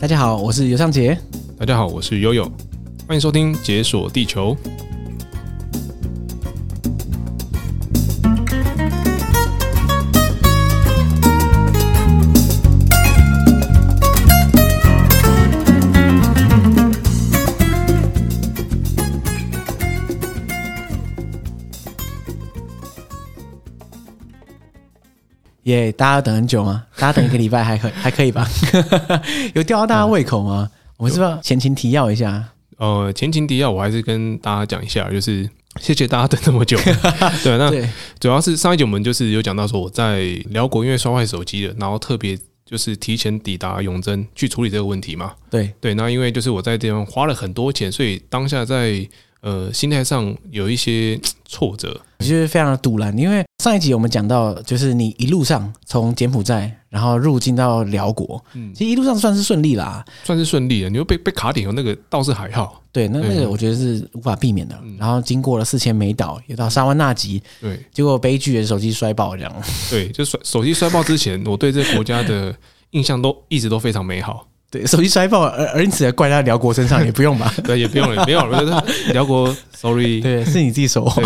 大家好，我是尤尚杰。大家好，我是悠悠。欢迎收听《解锁地球》。耶！Yeah, 大家等很久吗？大家等一个礼拜还可 还可以吧？有吊到大家胃口吗？嗯、我们是不是要前情提要一下？呃，前情提要，我还是跟大家讲一下，就是 谢谢大家等这么久。对，那主要是上一集我们就是有讲到说我在辽国因为摔坏手机了，然后特别就是提前抵达永贞去处理这个问题嘛。对对，那因为就是我在这边花了很多钱，所以当下在。呃，心态上有一些 挫折，就是非常的赌烂。因为上一集我们讲到，就是你一路上从柬埔寨，然后入境到辽国，嗯，其实一路上算是顺利啦，算是顺利的。你又被被卡点，那个倒是还好。对，那那个我觉得是无法避免的。嗯、然后经过了四千美岛，也到沙湾纳吉，对，结果悲剧的手机摔爆这样。对，就摔手机摔爆之前，我对这个国家的印象都一直都非常美好。对，手机摔爆，而而因此怪在辽国身上也不用吧？对，也不用了，没有了。辽国，sorry，对，是你自己手滑，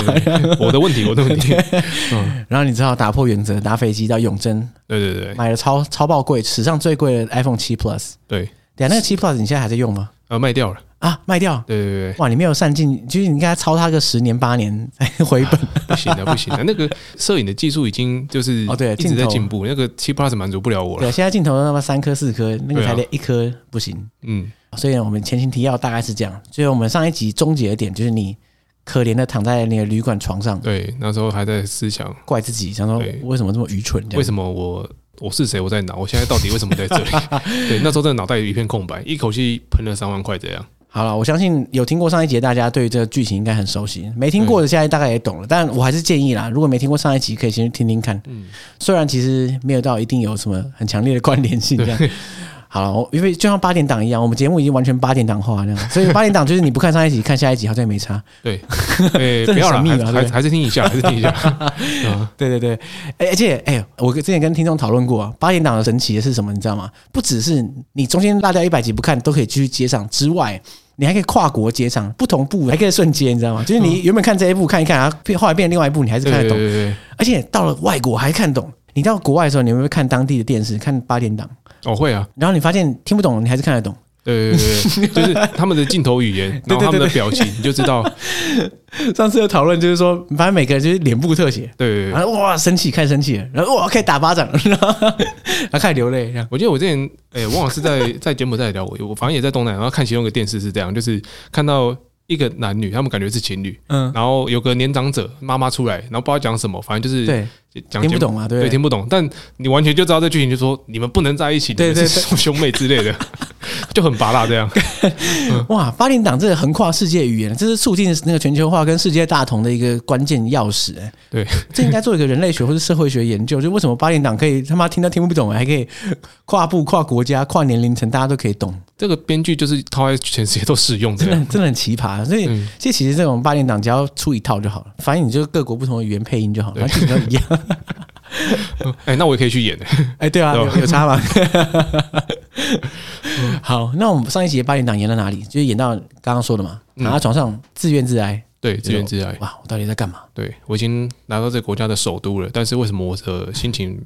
我的问题，我的问题。嗯，然后你只好打破原则，搭飞机到永珍。对对对，买了超超爆贵，史上最贵的 iPhone 七 Plus。对，对啊那个七 Plus 你现在还在用吗？呃，卖掉了。啊，卖掉！对对对，哇，你没有善尽，就是你应该抄他个十年八年 才回本。不行的，不行的，那个摄影的技术已经就是哦，对，一直在进步。那个七 Plus 满足不了我了。对，现在镜头都他妈三颗四颗，那个才连一颗不行。嗯，所以我们前情提要大概是这样。所以我们上一集终结的点就是你可怜的躺在那个旅馆床上。对，那时候还在思想怪自己，想说为什么这么愚蠢？为什么我？我是谁？我在哪？我现在到底为什么在这里？对，那时候真的脑袋有一片空白，一口气喷了三万块这样。好了，我相信有听过上一集，大家对于这个剧情应该很熟悉。没听过的现在大概也懂了，但我还是建议啦，如果没听过上一集，可以先去听听看。嗯，虽然其实没有到一定有什么很强烈的关联性这样。好了，因为就像八点档一样，我们节目已经完全八点档化那样，所以八点档就是你不看上一集，看下一集好像也没差。对，不要了，还还是听一下，还是听一下。对对对，而且哎，我之前跟听众讨论过啊，八点档的神奇的是什么？你知道吗？不只是你中间落掉一百集不看都可以继续接上之外，你还可以跨国接上，不同部还可以瞬间，你知道吗？就是你原本看这一部看一看，然后后来变另外一部，你还是看得懂。而且到了外国还看懂。你到国外的时候，你会不会看当地的电视，看八点档？哦，会啊。然后你发现听不懂，你还是看得懂。对对对，就是他们的镜头语言，然后他们的表情，你就知道。上次有讨论，就是说，反正每个人就是脸部特写。对对对。然后哇，生气，开始生气了。然后哇，可以打巴掌，然后开始流泪。我记得我之前，哎，往往是在在柬埔寨聊过，我反正也在东南，然后看其中一个电视是这样，就是看到。一个男女，他们感觉是情侣，嗯，然后有个年长者妈妈出来，然后不知道讲什么，反正就是对，讲听不懂啊，对，对，听不懂，但你完全就知道这剧情，就说你们不能在一起，对对，是 兄妹之类的，就很拔辣这样。哇，八点档这个横跨世界语言，这是促进那个全球化跟世界大同的一个关键钥匙，哎，对，这应该做一个人类学或者社会学研究，就为什么八点档可以他妈听都听不懂，还可以跨步、跨国家、跨年龄层，大家都可以懂。这个编剧就是套在全世界都适用的，真的真的很奇葩。所以，这、嗯、其实这种八点档只要出一套就好了，反正你就各国不同的语言配音就好了，反正都一样。哎，那我也可以去演 哎，对啊，有，有差吗？好，那我们上一集八点档演到哪里？就是演到刚刚说的嘛，躺在床上自怨自哀。对，自怨自哀。哇，我到底在干嘛？对，我已经来到这个国家的首都了，但是为什么我的心情？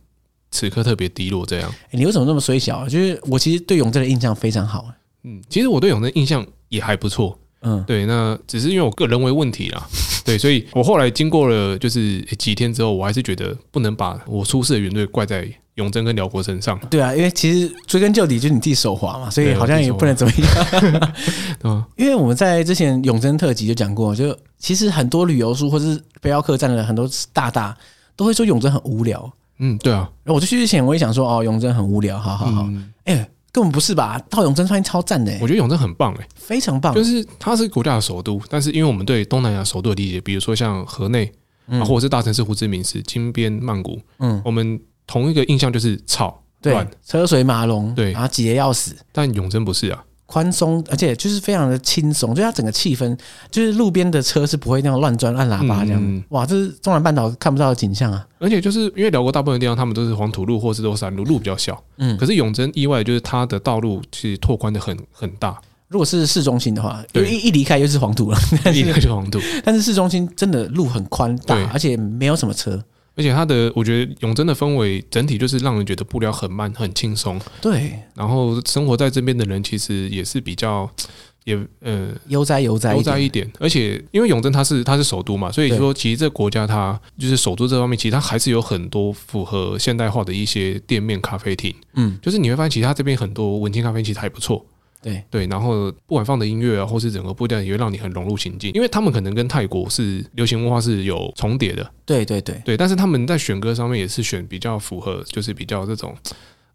此刻特别低落，这样。你为什么那么衰小？就是我其实对永正的印象非常好。嗯，其实我对永正印象也还不错。嗯，对，那只是因为我个人为问题啦。对，所以我后来经过了就是几天之后，我还是觉得不能把我出事的原罪怪在永贞跟辽国身上。对啊，因为其实追根究底就是你自己手滑嘛，所以好像也不能怎么样。嗯，因为我们在之前永贞特辑就讲过，就其实很多旅游书或者是背包客栈的很多大大都会说永贞很无聊。嗯，对啊，我就去之前我也想说，哦，永贞很无聊，好好好，哎、嗯欸，根本不是吧？到永贞发现超赞的，我觉得永贞很棒，哎，非常棒。就是它是国家的首都，但是因为我们对东南亚首都的理解，比如说像河内啊，或者是大城市胡志明市、金边、曼谷，嗯，我们同一个印象就是吵、乱、车水马龙，对，然后挤得要死。但永贞不是啊，宽松，而且就是非常的轻松，就它整个气氛，就是路边的车是不会那样乱钻按喇叭这样。嗯、哇，这是中南半岛看不到的景象啊！而且就是因为辽国大部分地方他们都是黄土路或是都山路，路比较小。嗯，可是永贞意外就是它的道路其实拓宽的很很大。如果是市中心的话，对，一一离开又是黄土了，一离开就黄土。但是市中心真的路很宽大，而且没有什么车。而且它的，我觉得永贞的氛围整体就是让人觉得步调很慢，很轻松。对，然后生活在这边的人其实也是比较，也呃悠哉悠哉悠哉一点。而且因为永贞它是它是首都嘛，所以说其实这个国家它就是首都这方面，其实它还是有很多符合现代化的一些店面、咖啡厅。嗯，就是你会发现，其实它这边很多文青咖啡其实还不错。对对，然后不管放的音乐啊，或是整个步调，也会让你很融入情境。因为他们可能跟泰国是流行文化是有重叠的，对对对对。但是他们在选歌上面也是选比较符合，就是比较这种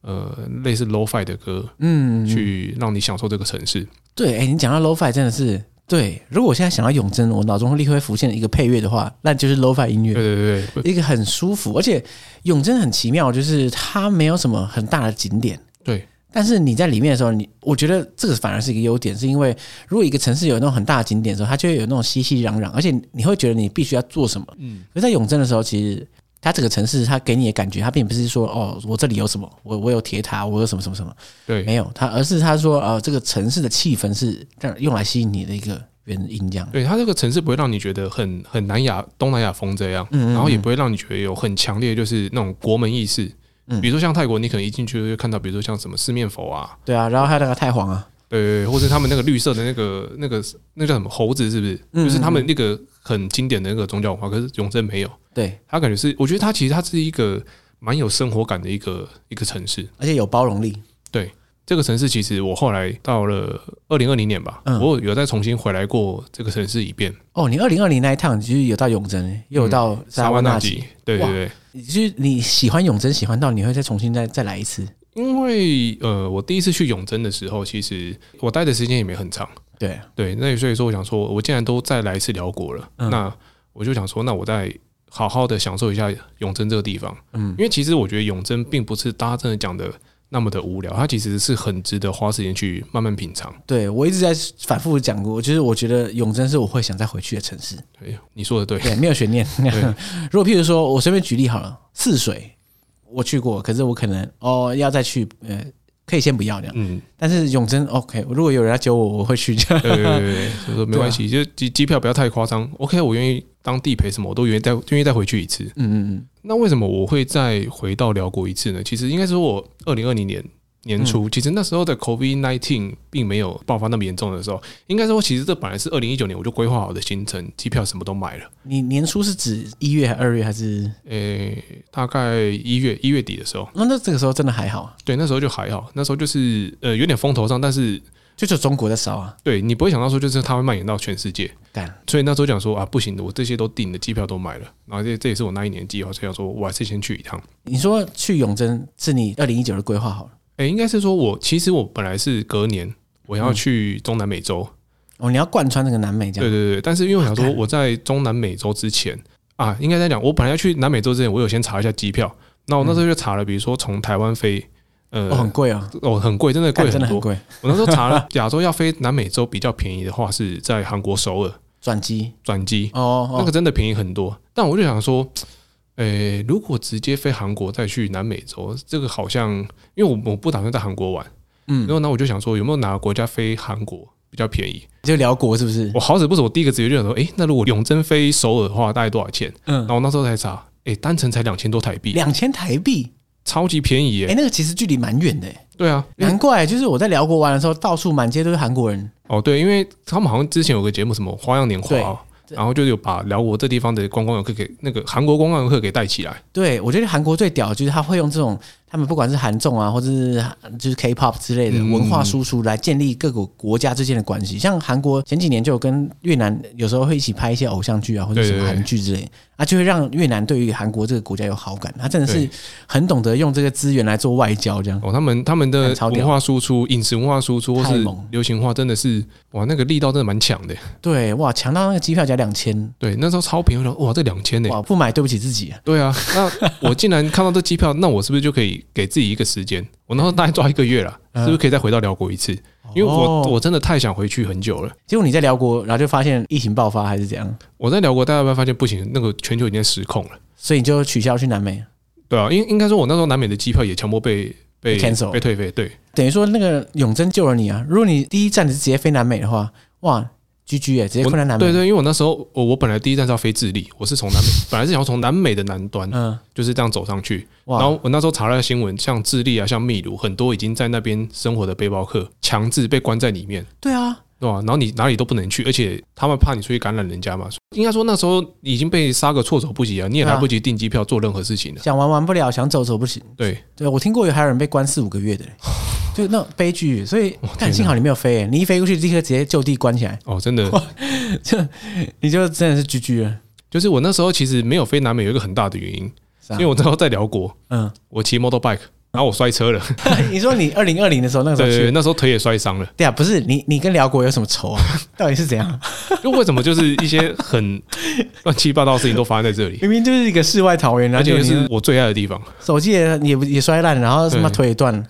呃类似 Lo-Fi 的歌，嗯，去让你享受这个城市。对，哎，你讲到 Lo-Fi 真的是对。如果我现在想到永贞，我脑中立刻会浮现一个配乐的话，那就是 Lo-Fi 音乐。对对对，一个很舒服，而且永贞很奇妙，就是它没有什么很大的景点。对。但是你在里面的时候，你我觉得这个反而是一个优点，是因为如果一个城市有那种很大的景点的时候，它就会有那种熙熙攘攘，而且你会觉得你必须要做什么。嗯，而在永珍的时候，其实它这个城市它给你的感觉，它并不是说哦，我这里有什么，我我有铁塔，我有什么什么什么，对，没有它，而是他说呃，这个城市的气氛是让用来吸引你的一个原因，这样。对，它这个城市不会让你觉得很很南亚东南亚风这样，嗯，然后也不会让你觉得有很强烈就是那种国门意识。比如说像泰国，你可能一进去就会看到，比如说像什么四面佛啊，对啊，然后还有那个太皇啊，对，或者他们那个绿色的那个那个那叫什么猴子，是不是？就是他们那个很经典的那个宗教文化，可是永贞没有。对，他感觉是，我觉得他其实他是一个蛮有生活感的一个一个城市，而且有包容力。对。这个城市其实我后来到了二零二零年吧，嗯、我有再重新回来过这个城市一遍。哦，你二零二零那一趟其实有到永贞，又有到沙湾那吉，对对对。就是你喜欢永贞，喜欢到你会再重新再再来一次。因为呃，我第一次去永贞的时候，其实我待的时间也没很长。对对，那所以说我想说，我既然都再来一次辽国了，嗯、那我就想说，那我再好好的享受一下永贞这个地方。嗯，因为其实我觉得永贞并不是大家真的讲的。那么的无聊，它其实是很值得花时间去慢慢品尝。对，我一直在反复讲过，就是我觉得永贞是我会想再回去的城市。对，你说的对，对，没有悬念。如果譬如说我随便举例好了，泗水我去过，可是我可能哦要再去，呃，可以先不要这样。嗯，但是永珍 OK，如果有人要揪我，我会去。对对对对，所以说没关系，啊、就机机票不要太夸张。OK，我愿意当地陪什么，我都愿意再愿意再回去一次。嗯嗯嗯。那为什么我会再回到辽国一次呢？其实应该说，我二零二零年年初，其实那时候的 COVID nineteen 并没有爆发那么严重的时候，应该说，其实这本来是二零一九年我就规划好的行程，机票什么都买了。你年初是指一月还二月还是？诶，大概一月一月底的时候。那那这个时候真的还好。对，那时候就还好，那时候就是呃有点风头上，但是。就是中国在烧啊，对，你不会想到说就是它会蔓延到全世界，干所以那时候讲说啊不行的，我这些都订的，机票都买了，然后这这也是我那一年计划，所以说我还是先去一趟。你说去永贞是你二零一九的规划好了？哎、欸，应该是说我其实我本来是隔年我要去中南美洲、嗯、哦，你要贯穿那个南美这样？对对对，但是因为我想说我在中南美洲之前啊，应该在讲我本来要去南美洲之前，我有先查一下机票，那我那时候就查了，比如说从台湾飞。呃，哦、很贵啊！哦，很贵，真的贵很多。真的很贵。我那时候查了，亚洲要飞南美洲比较便宜的话，是在韩国首尔转机。转机哦，那个真的便宜很多。但我就想说，诶、欸，如果直接飞韩国再去南美洲，这个好像，因为我我不打算在韩国玩，嗯，然后呢我就想说，有没有哪个国家飞韩国比较便宜？就辽国是不是？我好死不死，我第一个直觉就想说，诶、欸，那如果永珍飞首尔的话，大概多少钱？嗯，然后我那时候才查，诶、欸，单程才两千多台币，两千台币。超级便宜耶！哎，那个其实距离蛮远的。对啊，难怪就是我在辽国玩的时候，到处满街都是韩国人。哦，对，因为他们好像之前有个节目，什么花样年华。然后就有把辽国这地方的观光游客给那个韩国观光游客给带起来。对，我觉得韩国最屌就是他会用这种他们不管是韩综啊，或者是就是 K-pop 之类的文化输出来建立各个国家之间的关系。像韩国前几年就有跟越南有时候会一起拍一些偶像剧啊，或者什么韩剧之类，啊，就会让越南对于韩国这个国家有好感。他真的是很懂得用这个资源来做外交，这样。哦，他们他们的文化输出、饮食文化输出或是流行化，真的是哇，那个力道真的蛮强的。对，哇，强到那个机票价两千。对，那时候超便宜，哇，这两千呢？哇，不买对不起自己。对啊，那我竟然看到这机票，那我是不是就可以给自己一个时间？我那时候大概抓一个月了，是不是可以再回到辽国一次？因为我我真的太想回去很久了。结果你在辽国，然后就发现疫情爆发还是怎样？我在辽国，大家发现不行，那个全球已经失控了，所以你就取消去南美。对啊，应应该说，我那时候南美的机票也强迫被被 cancel 被退费。对，等于说那个永贞救了你啊！如果你第一站是直接飞南美的话，哇！G G 哎，直接困在南美。对对，因为我那时候我我本来第一站是要飞智利，我是从南美，本来是想要从南美的南端，嗯，就是这样走上去。然后我那时候查了新闻，像智利啊，像秘鲁，很多已经在那边生活的背包客，强制被关在里面。对啊。对吧？然后你哪里都不能去，而且他们怕你出去感染人家嘛。应该说那时候已经被杀个措手不及啊，你也来不及订机票做任何事情了。想玩玩不了，想走走不行。对对，我听过有还有人被关四五个月的，就那种悲剧。所以，但幸好你没有飞，你一飞过去立刻直接就地关起来。哦，真的，这你就真的是居居了。就是我那时候其实没有飞南美，有一个很大的原因，因为我那时候在辽国，嗯，我骑 motor bike。然后我摔车了。你说你二零二零的时候，那个时候去，那时候腿也摔伤了。对啊，不是你，你跟辽国有什么仇啊？到底是怎样？就为什么就是一些很乱七八糟的事情都发生在这里？明明就是一个世外桃源，而且是我最爱的地方。手机也也也摔烂，然后什么腿也断了，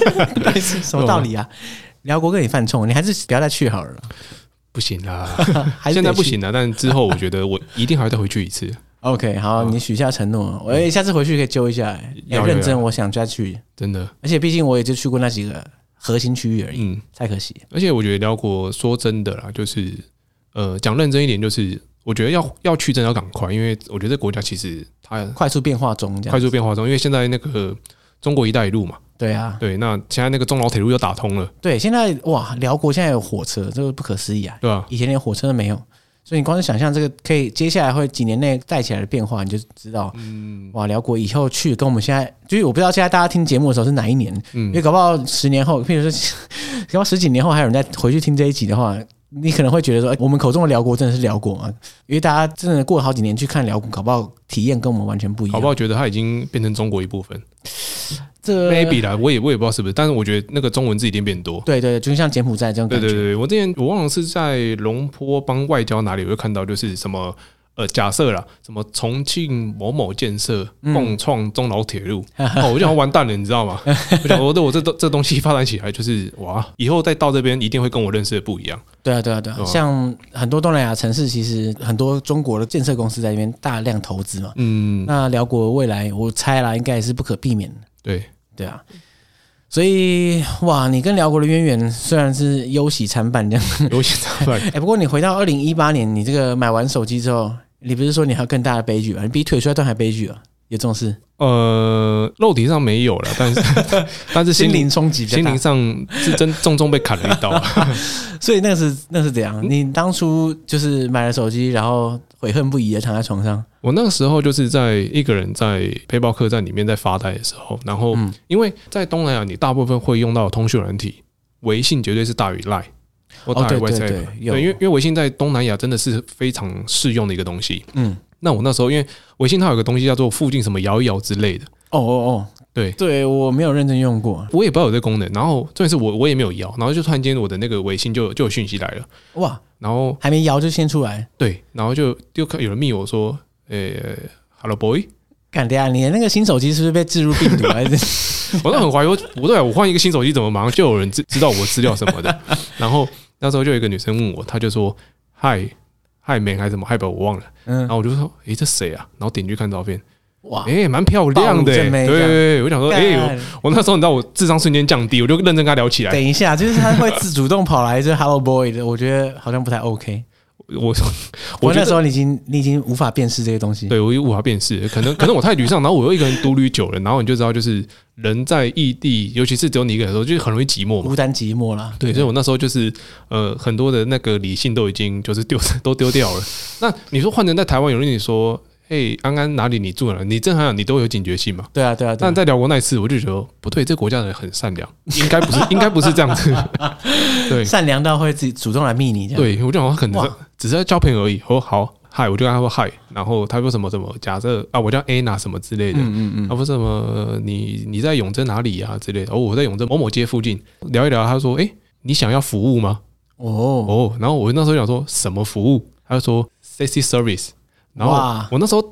是什么道理啊？辽国跟你犯冲，你还是不要再去好了。不行啦，现在不行了，但之后我觉得我一定还要再回去一次。OK，好，你许下承诺，我下次回去可以揪一下。要认真，我想再去，真的。而且毕竟我也就去过那几个核心区域而已，嗯，太可惜。而且我觉得辽国说真的啦，就是呃，讲认真一点，就是我觉得要要去真的要赶快，因为我觉得这国家其实它快速变化中，快速变化中，因为现在那个中国一带一路嘛，对啊，对，那现在那个中老铁路又打通了，对，现在哇，辽国现在有火车，这个不可思议啊，对啊，以前连火车都没有。所以你光是想象这个可以接下来会几年内带起来的变化，你就知道，嗯，哇，辽国以后去跟我们现在，就是我不知道现在大家听节目的时候是哪一年，嗯，因为搞不好十年后，譬如说，搞不好十几年后还有人在回去听这一集的话，你可能会觉得说，哎，我们口中的辽国真的是辽国吗？因为大家真的过了好几年去看辽国，搞不好体验跟我们完全不一样，搞不好觉得它已经变成中国一部分。这 maybe 啦，我也我也不知道是不是，但是我觉得那个中文字一定变多。对对，就像柬埔寨这种感觉。对对对，我之前我忘了是在龙坡帮外交哪里，我就看到就是什么呃，假设啦，什么重庆某某建设共创中老铁路，嗯、哦，我就想完蛋了，你知道吗？我想我的我这东这东西发展起来，就是哇，以后再到这边一定会跟我认识的不一样。对啊对啊对啊，像很多东南亚城市，其实很多中国的建设公司在那边大量投资嘛。嗯，那辽国未来我猜啦，应该也是不可避免的。对。对啊，所以哇，你跟辽国的渊源虽然是忧喜参半这样，忧喜参半。哎，不过你回到二零一八年，你这个买完手机之后，你不是说你还有更大的悲剧吗？你比腿摔断还悲剧啊？有这种事？呃，肉体上没有了，但是 但是心灵冲击，心灵上是真重重被砍了一刀。所以那是那是怎样？你当初就是买了手机，然后悔恨不已的躺在床上。我那个时候就是在一个人在背包客栈里面在发呆的时候，然后因为在东南亚，你大部分会用到通讯软体，微信绝对是大于 Line 或大于 WhatsApp。对，因为因为微信在东南亚真的是非常适用的一个东西。嗯。那我那时候，因为微信它有个东西叫做附近什么摇一摇之类的。哦哦哦，对对，我没有认真用过，我也不知道有这个功能。然后重点是我我也没有摇，然后就突然间我的那个微信就就有讯息来了，哇！然后还没摇就先出来，对，然后就就看有人密我说，诶，Hello boy，干爹啊，你的那个新手机是不是被置入病毒还是？我都很怀疑，我不对，我换一个新手机怎么马上就有人知知道我资料什么的？然后那时候就有一个女生问我，她就说嗨。嗨美还是什么嗨宝我忘了，嗯，然后我就说，诶、欸，这谁啊？然后点进去看照片，哇，诶、欸，蛮漂亮的、欸，对，对，对，我想说，诶、欸，我，我那时候你知道我智商瞬间降低，我就认真跟他聊起来。等一下，就是他会自主动跑来这 Hello Boy 的，我觉得好像不太 OK。我我那时候你已经你已经无法辨识这些东西，对我也无法辨识，可能可能我太沮丧，然后我又一个人独旅久了，然后你就知道，就是人在异地，尤其是只有你一个人的时候，就很容易寂寞嘛，孤单寂寞啦。对，所以我那时候就是呃，很多的那个理性都已经就是丢都丢掉了。那你说换成在台湾，有人跟你说。嘿，安安哪里你住了？你正常讲，你都有警觉性嘛？对啊，对啊。但在聊国那一次，我就觉得不对，这国家的人很善良，应该不是，应该不是这样子。对，善良到会自己主动来密你这样。对，我就好像可能只是在交朋友而已。我说好，嗨，我就跟他说嗨，然后他说什么什么，假设啊，我叫 Anna 什么之类的，嗯嗯嗯，他说什么你你在永贞哪里啊之类的，哦，我在永贞某某街附近聊一聊。他说，哎，你想要服务吗？哦哦，然后我那时候想说什么服务？他就说 sexy service。然后我那时候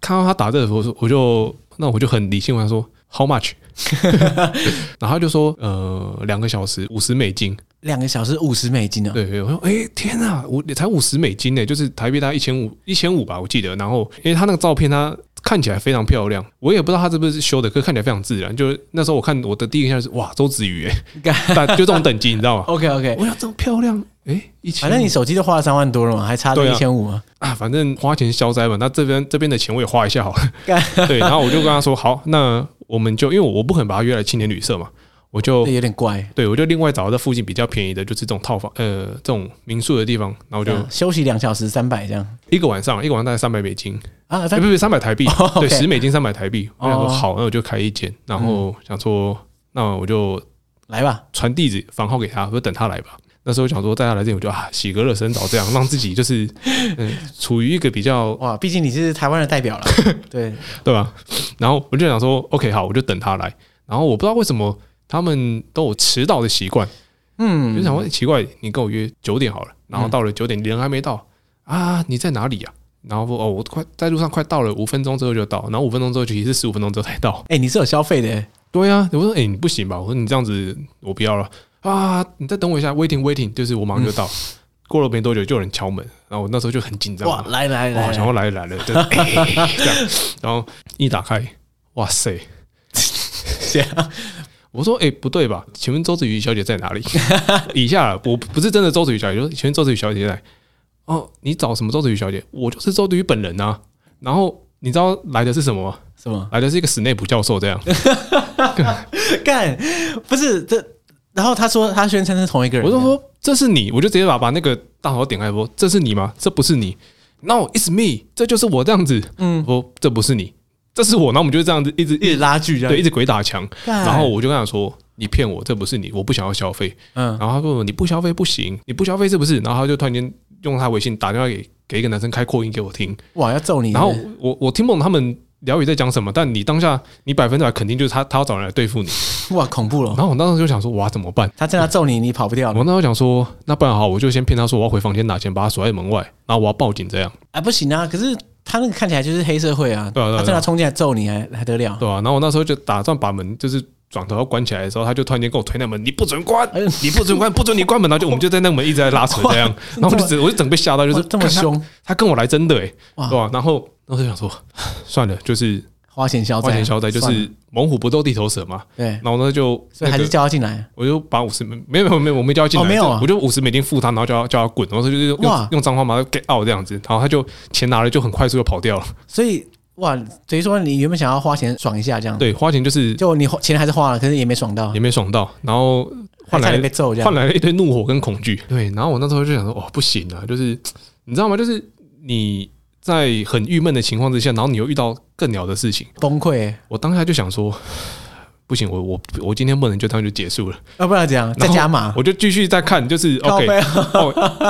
看到他打这个时候，我就那我就很理性，我想说 How much？然后他就说呃两个小时五十美金，两个小时五十美金啊？对，我说哎、欸、天啊，我才五十美金呢，就是台币大概一千五一千五吧，我记得。然后因为他那个照片他。看起来非常漂亮，我也不知道他是不是修的，可是看起来非常自然。就是那时候我看我的第一印象是哇，周子瑜哎，但就这种等级你知道吗？OK OK，我要这么漂亮哎，一千，反正你手机都花了三万多了嘛，还差这一千五吗？啊，反正花钱消灾嘛。那这边这边的钱我也花一下好了。对，然后我就跟他说好，那我们就因为我我不可能把他约来青年旅社嘛。我就有点怪，对，我就另外找到这附近比较便宜的，就是这种套房，呃，这种民宿的地方，然后就休息两小时三百这样，一个晚上，一个晚上大概三百美金啊，不不三百台币，对，十美金三百台币。我想说好，那我就开一间，然后想说，那我就来吧，传地址房号给他，就等他来吧。那时候想说带他来这里，我就啊洗个热身澡，这样让自己就是 嗯处于一个比较哇，毕竟你是台湾的代表了，对对吧？然后我就想说，OK，好，我就等他来。然后我不知道为什么。他们都有迟到的习惯，嗯，就想问奇怪，你跟我约九点好了，然后到了九点，人还没到啊？你在哪里呀？然后说哦，我快在路上，快到了，五分钟之后就到，然后五分钟之后就也是十五分钟之后才到。哎，你是有消费的？对呀，我说哎，你不行吧？我说你这样子我不要了啊！你再等我一下，waiting waiting，就是我马上就到。过了没多久，就有人敲门，然后我那时候就很紧张，哇，来来来，想要来来了，这样，然后一打开，哇塞，这样。我说：“哎，不对吧？请问周子瑜小姐在哪里？以下我不是真的周子瑜小姐，就是请问周子瑜小姐在？哦，你找什么周子瑜小姐？我就是周子瑜本人啊。然后你知道来的是什么吗？什么？来的是一个史内普教授这样。干，不是这。然后他说他宣称是同一个人。我就说这是你，我就直接把把那个大头点开说这是你吗？这不是你。No，it's me，这就是我这样子。嗯，说这不是你。”这是我，然后我们就这样子一直一直拉锯，对，一直鬼打墙。然后我就跟他说：“你骗我，这不是你，我不想要消费。”嗯，然后他说：“你不消费不行，你不消费是不是？”然后他就突然间用他微信打电话给给一个男生开扩音给我听。哇，要揍你！然后我我听不懂他们聊语在讲什么，但你当下你百分之百肯定就是他，他要找人来对付你。哇，恐怖了！然后我当时就想说：“哇，怎么办？”他在那揍你，你跑不掉。我那时候想说：“那不然好，我就先骗他说我要回房间拿钱，把他锁在门外，然后我要报警这样。”哎，不行啊！可是。他那个看起来就是黑社会啊！对啊，他正要冲进来揍你，还还得了？对啊，然后我那时候就打算把门就是转头要关起来的时候，他就突然间跟我推那门，你不准关，你不准关，不准你关门，然后就我们就在那个门一直在拉扯 这样，然后我就整我就整被吓到，就是这么凶，他跟我来真的哎，对吧？然后然后就想说，算了，就是。花钱消灾，花钱消灾就是猛虎不斗地头蛇嘛。对，然后呢就所以还是叫他进来，我就把五十美没有没有没有我没叫他进来，没有，我就五十美金付他，然后叫他叫他滚，然后他就是用用脏话嘛，get out 这样子，然后他就钱拿了就很快速就跑掉了。所以哇，等于说你原本想要花钱爽一下这样，对，花钱就是就你钱还是花了，可是也没爽到，也没爽到，然后换来被揍，换来了一堆怒火跟恐惧。对，然后我那时候就想说，哦，不行啊，就是你知道吗？就是你。在很郁闷的情况之下，然后你又遇到更鸟的事情，崩溃。我当下就想说，不行，我我我今天不能就这样就结束了，要不然这样再加码，我就继续再看，就是 OK。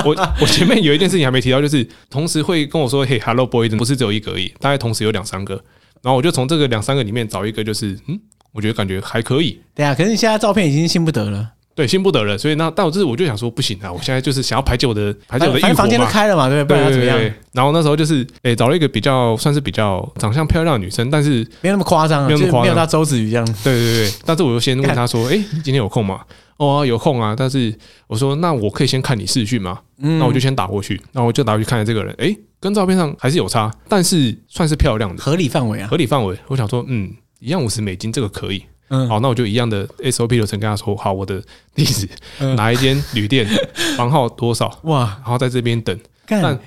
我我前面有一件事情还没提到，就是同时会跟我说，嘿，Hello Boy，不是只有一个而已，大概同时有两三个，然后我就从这个两三个里面找一个，就是嗯，我觉得感觉还可以。对啊，可是你现在照片已经信不得了。对，信不得了，所以那但我就是我就想说不行啊，我现在就是想要排解我的排解我的欲火嘛。房间都开了嘛，对不对？对对对，对。然后那时候就是诶、欸，找了一个比较算是比较长相漂亮的女生，但是没有那么夸张，没有那么夸张，没有到周子瑜这样。对对对，但是我就先问她说，诶、欸，今天有空吗？哦、啊，有空啊。但是我说那我可以先看你视讯吗？嗯，那我就先打过去，那我就打过去看了这个人，诶、欸，跟照片上还是有差，但是算是漂亮的，合理范围啊，合理范围。我想说，嗯，一样五十美金，这个可以。嗯，好，那我就一样的 SOP 流程跟他说，好，我的地址哪一间旅店，房号多少，哇，然后在这边等。但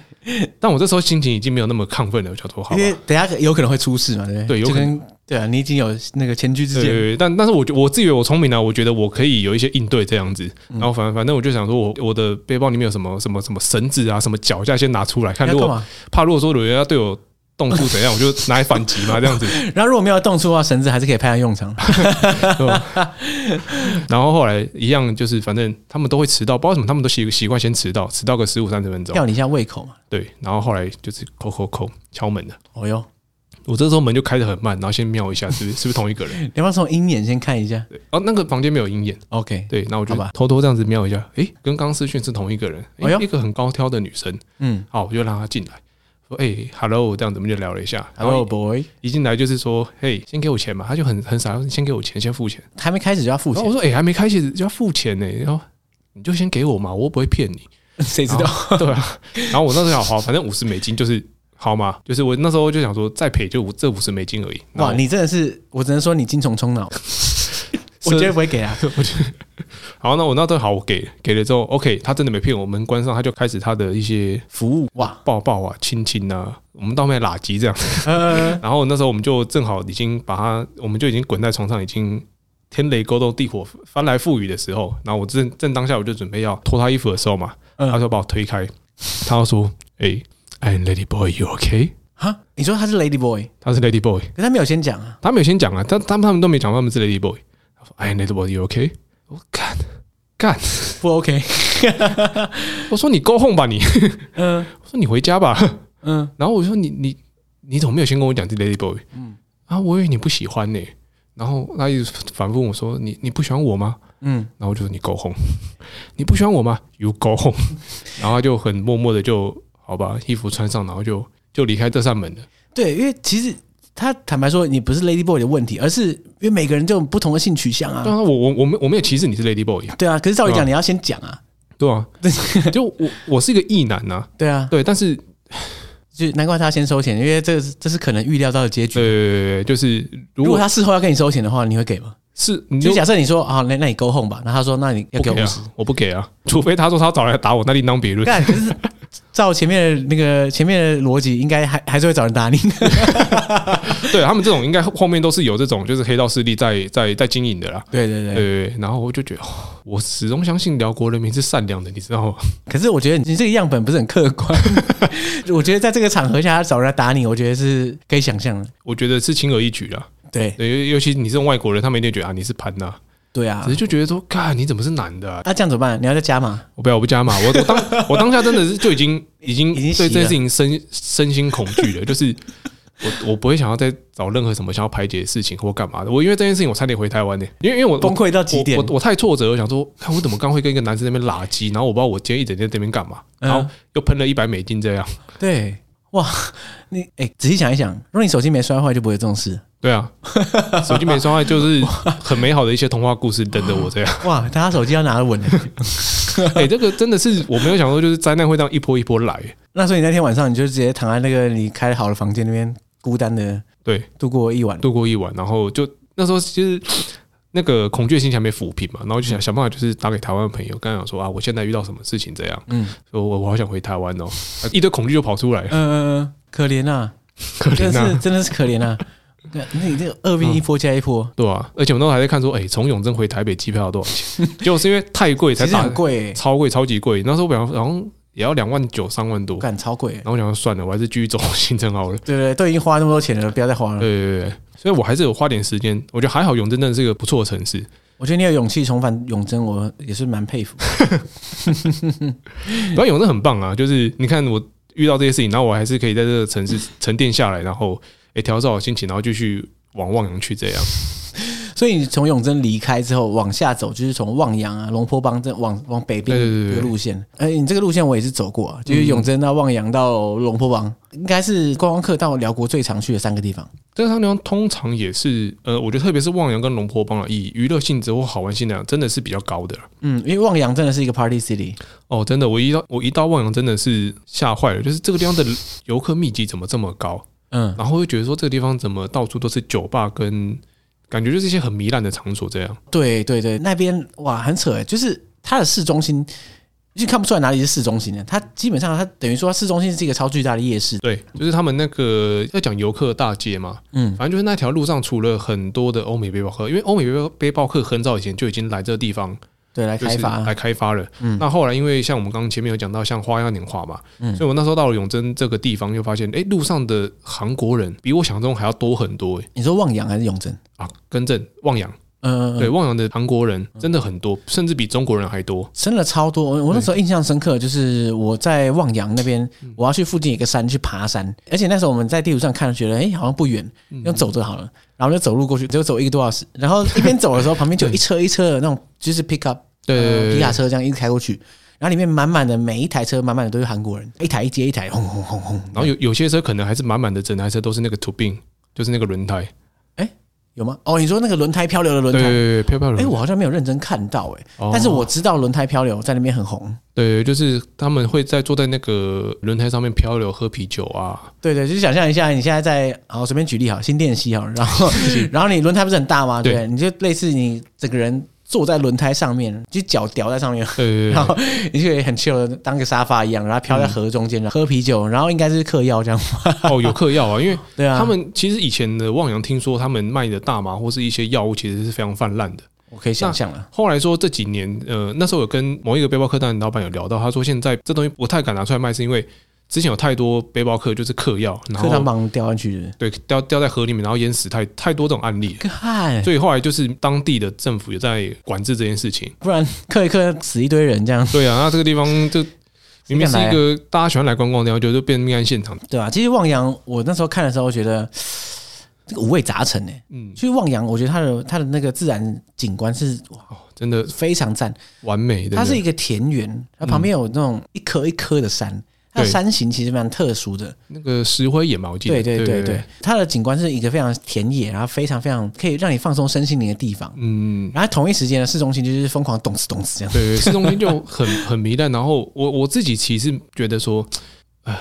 但我这时候心情已经没有那么亢奋了，我想说，好，因为等下有可能会出事嘛，对不对？对，有可能，对啊，你已经有那个前居之鉴。对，对，对，但但是我我自以为我聪明啊，我觉得我可以有一些应对这样子。然后反正反正我就想说我我的背包里面有什么什么什么绳子啊，什么脚架先拿出来看，如果怕如果说有人要对我。动粗怎样，我就拿来反击嘛，这样子。然后如果没有动粗的话，绳子还是可以派上用场。然后后来一样，就是反正他们都会迟到，不知道为什么他们都习习惯先迟到，迟到个十五三十分钟，吊你一下胃口嘛。对，然后后来就是扣扣扣敲门的。哦哟，我这时候门就开得很慢，然后先瞄一下，是不是 是不是同一个人？你要不要从鹰眼先看一下？对，哦，那个房间没有鹰眼。OK，对，那我就偷偷这样子瞄一下，诶，跟刚刚视讯是同一个人，诶，一个很高挑的女生。嗯，好，我就让她进来。说哎、欸、，hello，这样子我们就聊了一下。Hello boy，一进来就是说，嘿，先给我钱嘛。他就很很傻，先给我钱，先付钱。还没开始就要付钱。我说哎、欸，还没开始就要付钱呢、欸。然后你就先给我嘛，我又不会骗你。谁知道？对啊。然后我那时候好，反正五十美金就是好嘛，就是我那时候就想说，再赔就这五十美金而已。哇，你真的是，我只能说你精虫充脑。我绝对不会给啊！我觉得好，那我那都好，我给给了之后，OK，他真的没骗我，门关上，他就开始他的一些服务哇，抱抱啊，亲亲啊，我们到后面拉机这样。然后那时候我们就正好已经把他，我们就已经滚在床上，已经天雷勾动地火，翻来覆雨的时候，然后我正正当下我就准备要脱他衣服的时候嘛，他就把我推开，他就说：“哎，I'm Lady Boy，You OK？” 哈，你说他是 Lady Boy，他是 Lady Boy，可他没有先讲啊，他没有先讲啊，他他们他们都没讲，他们是 Lady Boy。哎，那个你 OK？我干干不 OK？我说 你 go home 吧你，嗯，我说你回家吧，嗯，然后我说你你你怎么没有先跟我讲这 Lady Boy？嗯，啊，我以为你不喜欢呢，然后他一直反复问我说你你不喜欢我吗？嗯，然后我就说你 go home，你不喜欢我吗？You go home，然后他就很默默的就好吧，衣服穿上，然后就就离开这扇门了。对，因为其实。他坦白说，你不是 Lady Boy 的问题，而是因为每个人就有不同的性取向啊。对啊，我我我没我没有歧视你是 Lady Boy。对啊，可是照理讲，你要先讲啊。对啊，就我我是一个异男呐。对啊，对，但是就难怪他先收钱，因为这这是可能预料到的结局。对对对，就是如果他事后要跟你收钱的话，你会给吗？是，就假设你说啊，那那你 go home 吧，那他说那你要给我五十，我不给啊，除非他说他找人来打我，那另当别论。但是照前面的那个前面的逻辑，应该还还是会找人打你。对他们这种，应该后面都是有这种就是黑道势力在在在经营的啦。对对对对。然后我就觉得，我始终相信辽国人民是善良的，你知道吗？可是我觉得你这个样本不是很客观。我觉得在这个场合下他找人来打你，我觉得是可以想象的。我觉得是轻而易举啦。对对，尤其你这种外国人，他们一定觉得啊，你是盘呐。对啊，只是就觉得说，看你怎么是男的？啊？那这样怎么办？你要再加码？我不要，我不加码。我我当 我当下真的是就已经已经已经对这件事情身身心恐惧了。就是我我不会想要再找任何什么想要排解的事情或干嘛的。我因为这件事情，我差点回台湾呢。因为因为我崩溃到极点，我我太挫折了。我想说，看我怎么刚会跟一个男生在那边拉鸡，然后我不知道我今天一整天在这边干嘛，然后又喷了一百美金这样。对，哇，你哎，仔细想一想，如果你手机没摔坏，就不会有这种事。对啊，手机没摔坏就是很美好的一些童话故事等着我这样。哇，他手机要拿得稳。哎，这个真的是我没有想到，就是灾难会这样一波一波来。那所以你那天晚上你就直接躺在那个你开好的房间那边，孤单的对。度过一晚，度过一晚，然后就那时候其实那个恐惧心情还没抚平嘛，然后就想想办法，就是打给台湾的朋友，刚刚讲说啊，我现在遇到什么事情这样，嗯，说我我好想回台湾哦，一堆恐惧就跑出来，嗯嗯嗯，可怜呐，可怜呐，真的是可怜呐。那你这个二变一波加一波，对啊，而且我那时候还在看说，哎，从永贞回台北机票要多少钱？结果是因为太贵才打，贵，超贵，超级贵。那时候好像也要两万九、三万多，干超贵。然后我想说算了，我还是继续走行程好了。对对，都已经花那么多钱了，不要再花了。对对对，所以我还是有花点时间。我觉得还好，永贞真的是一个不错的城市。我觉得你有勇气重返永贞，我也是蛮佩服。不过永贞很棒啊，就是你看我遇到这些事情，然后我还是可以在这个城市沉淀下来，然后诶调整好心情，然后继续。往望洋去这样，所以你从永贞离开之后往下走，就是从望洋啊、龙坡帮这往往北边这个路线。哎，你这个路线我也是走过啊，就是永贞到望洋到龙坡帮，应该是观光客到辽国最常去的三个地方。这三个地方通常也是，呃，我觉得特别是望洋跟龙坡帮啊，以娱乐性质或好玩性来讲，真的是比较高的。嗯，因为望洋真的是一个 party city。哦，真的，我一到我一到望洋真的是吓坏了，就是这个地方的游客密集怎么这么高？嗯，然后会觉得说这个地方怎么到处都是酒吧，跟感觉就是一些很糜烂的场所这样。对对对，那边哇很扯哎，就是它的市中心就看不出来哪里是市中心的。它基本上它等于说市中心是一个超巨大的夜市。对，就是他们那个要讲游客大街嘛，嗯，反正就是那条路上除了很多的欧美背包客，因为欧美背包背包客很早以前就已经来这个地方。对，来开发，来开发了。嗯，那后来因为像我们刚刚前面有讲到，像花样年华嘛，嗯，所以我那时候到了永贞这个地方，就发现，哎，路上的韩国人比我想象中还要多很多。你说望洋还是永贞？啊？更正，望洋。嗯，对，望洋的韩国人真的很多，甚至比中国人还多，真的超多。我那时候印象深刻，就是我在望洋那边，我要去附近一个山去爬山，而且那时候我们在地图上看，觉得哎，好像不远，用走着好了，然后就走路过去，只有走一个多小时。然后一边走的时候，旁边就一车一车的那种，就是 pick up。对，皮卡车这样一直开过去，然后里面满满的每一台车满满的都是韩国人，一台一接一台，轰轰轰轰。然后有有些车可能还是满满的，整台车都是那个 turbine，就是那个轮胎。有吗？哦，你说那个轮胎漂流的轮胎，对对对，漂漂流。哎，我好像没有认真看到哎，但是我知道轮胎漂流在那边很红。对，就是他们会在坐在那个轮胎上面漂流喝啤酒啊。对对，就是想象一下，你现在在，好随便举例好，新店溪好，然后 然后你轮胎不是很大吗？对，你就类似你整个人。坐在轮胎上面，就脚吊在上面，对对对，然后你就很 chill 的当个沙发一样，然后飘在河中间，喝啤酒，然后应该是嗑药这样。哦，有嗑药啊，因为 对啊，他们其实以前的望洋听说他们卖的大麻或是一些药物其实是非常泛滥的，我可以想象了。后来说这几年，呃，那时候有跟某一个背包客栈的老板有聊到，他说现在这东西不太敢拿出来卖，是因为。之前有太多背包客就是嗑药，然后他帮掉下去，对，掉掉在河里面，然后淹死太太多这种案例。看，所以后来就是当地的政府也在管制这件事情，不然嗑一嗑死一堆人这样。对啊，那这个地方就 明明是一个大家喜欢来观光的地方，就就变命案现场。对啊，其实望洋，我那时候看的时候觉得这个五味杂陈诶。嗯，其实望洋，我觉得它的它的那个自然景观是哇，真的非常赞，完美的。它是一个田园，它旁边有那种一颗一颗的山。山形其实蛮特殊的，那个石灰岩嘛，我记得。对对对对，对，对，它的景观是一个非常田野，然后非常非常可以让你放松身心灵的地方。嗯，然后同一时间呢，市中心就是疯狂动次动次这样。对，对，市中心就很很糜烂。然后我我自己其实觉得说，唉。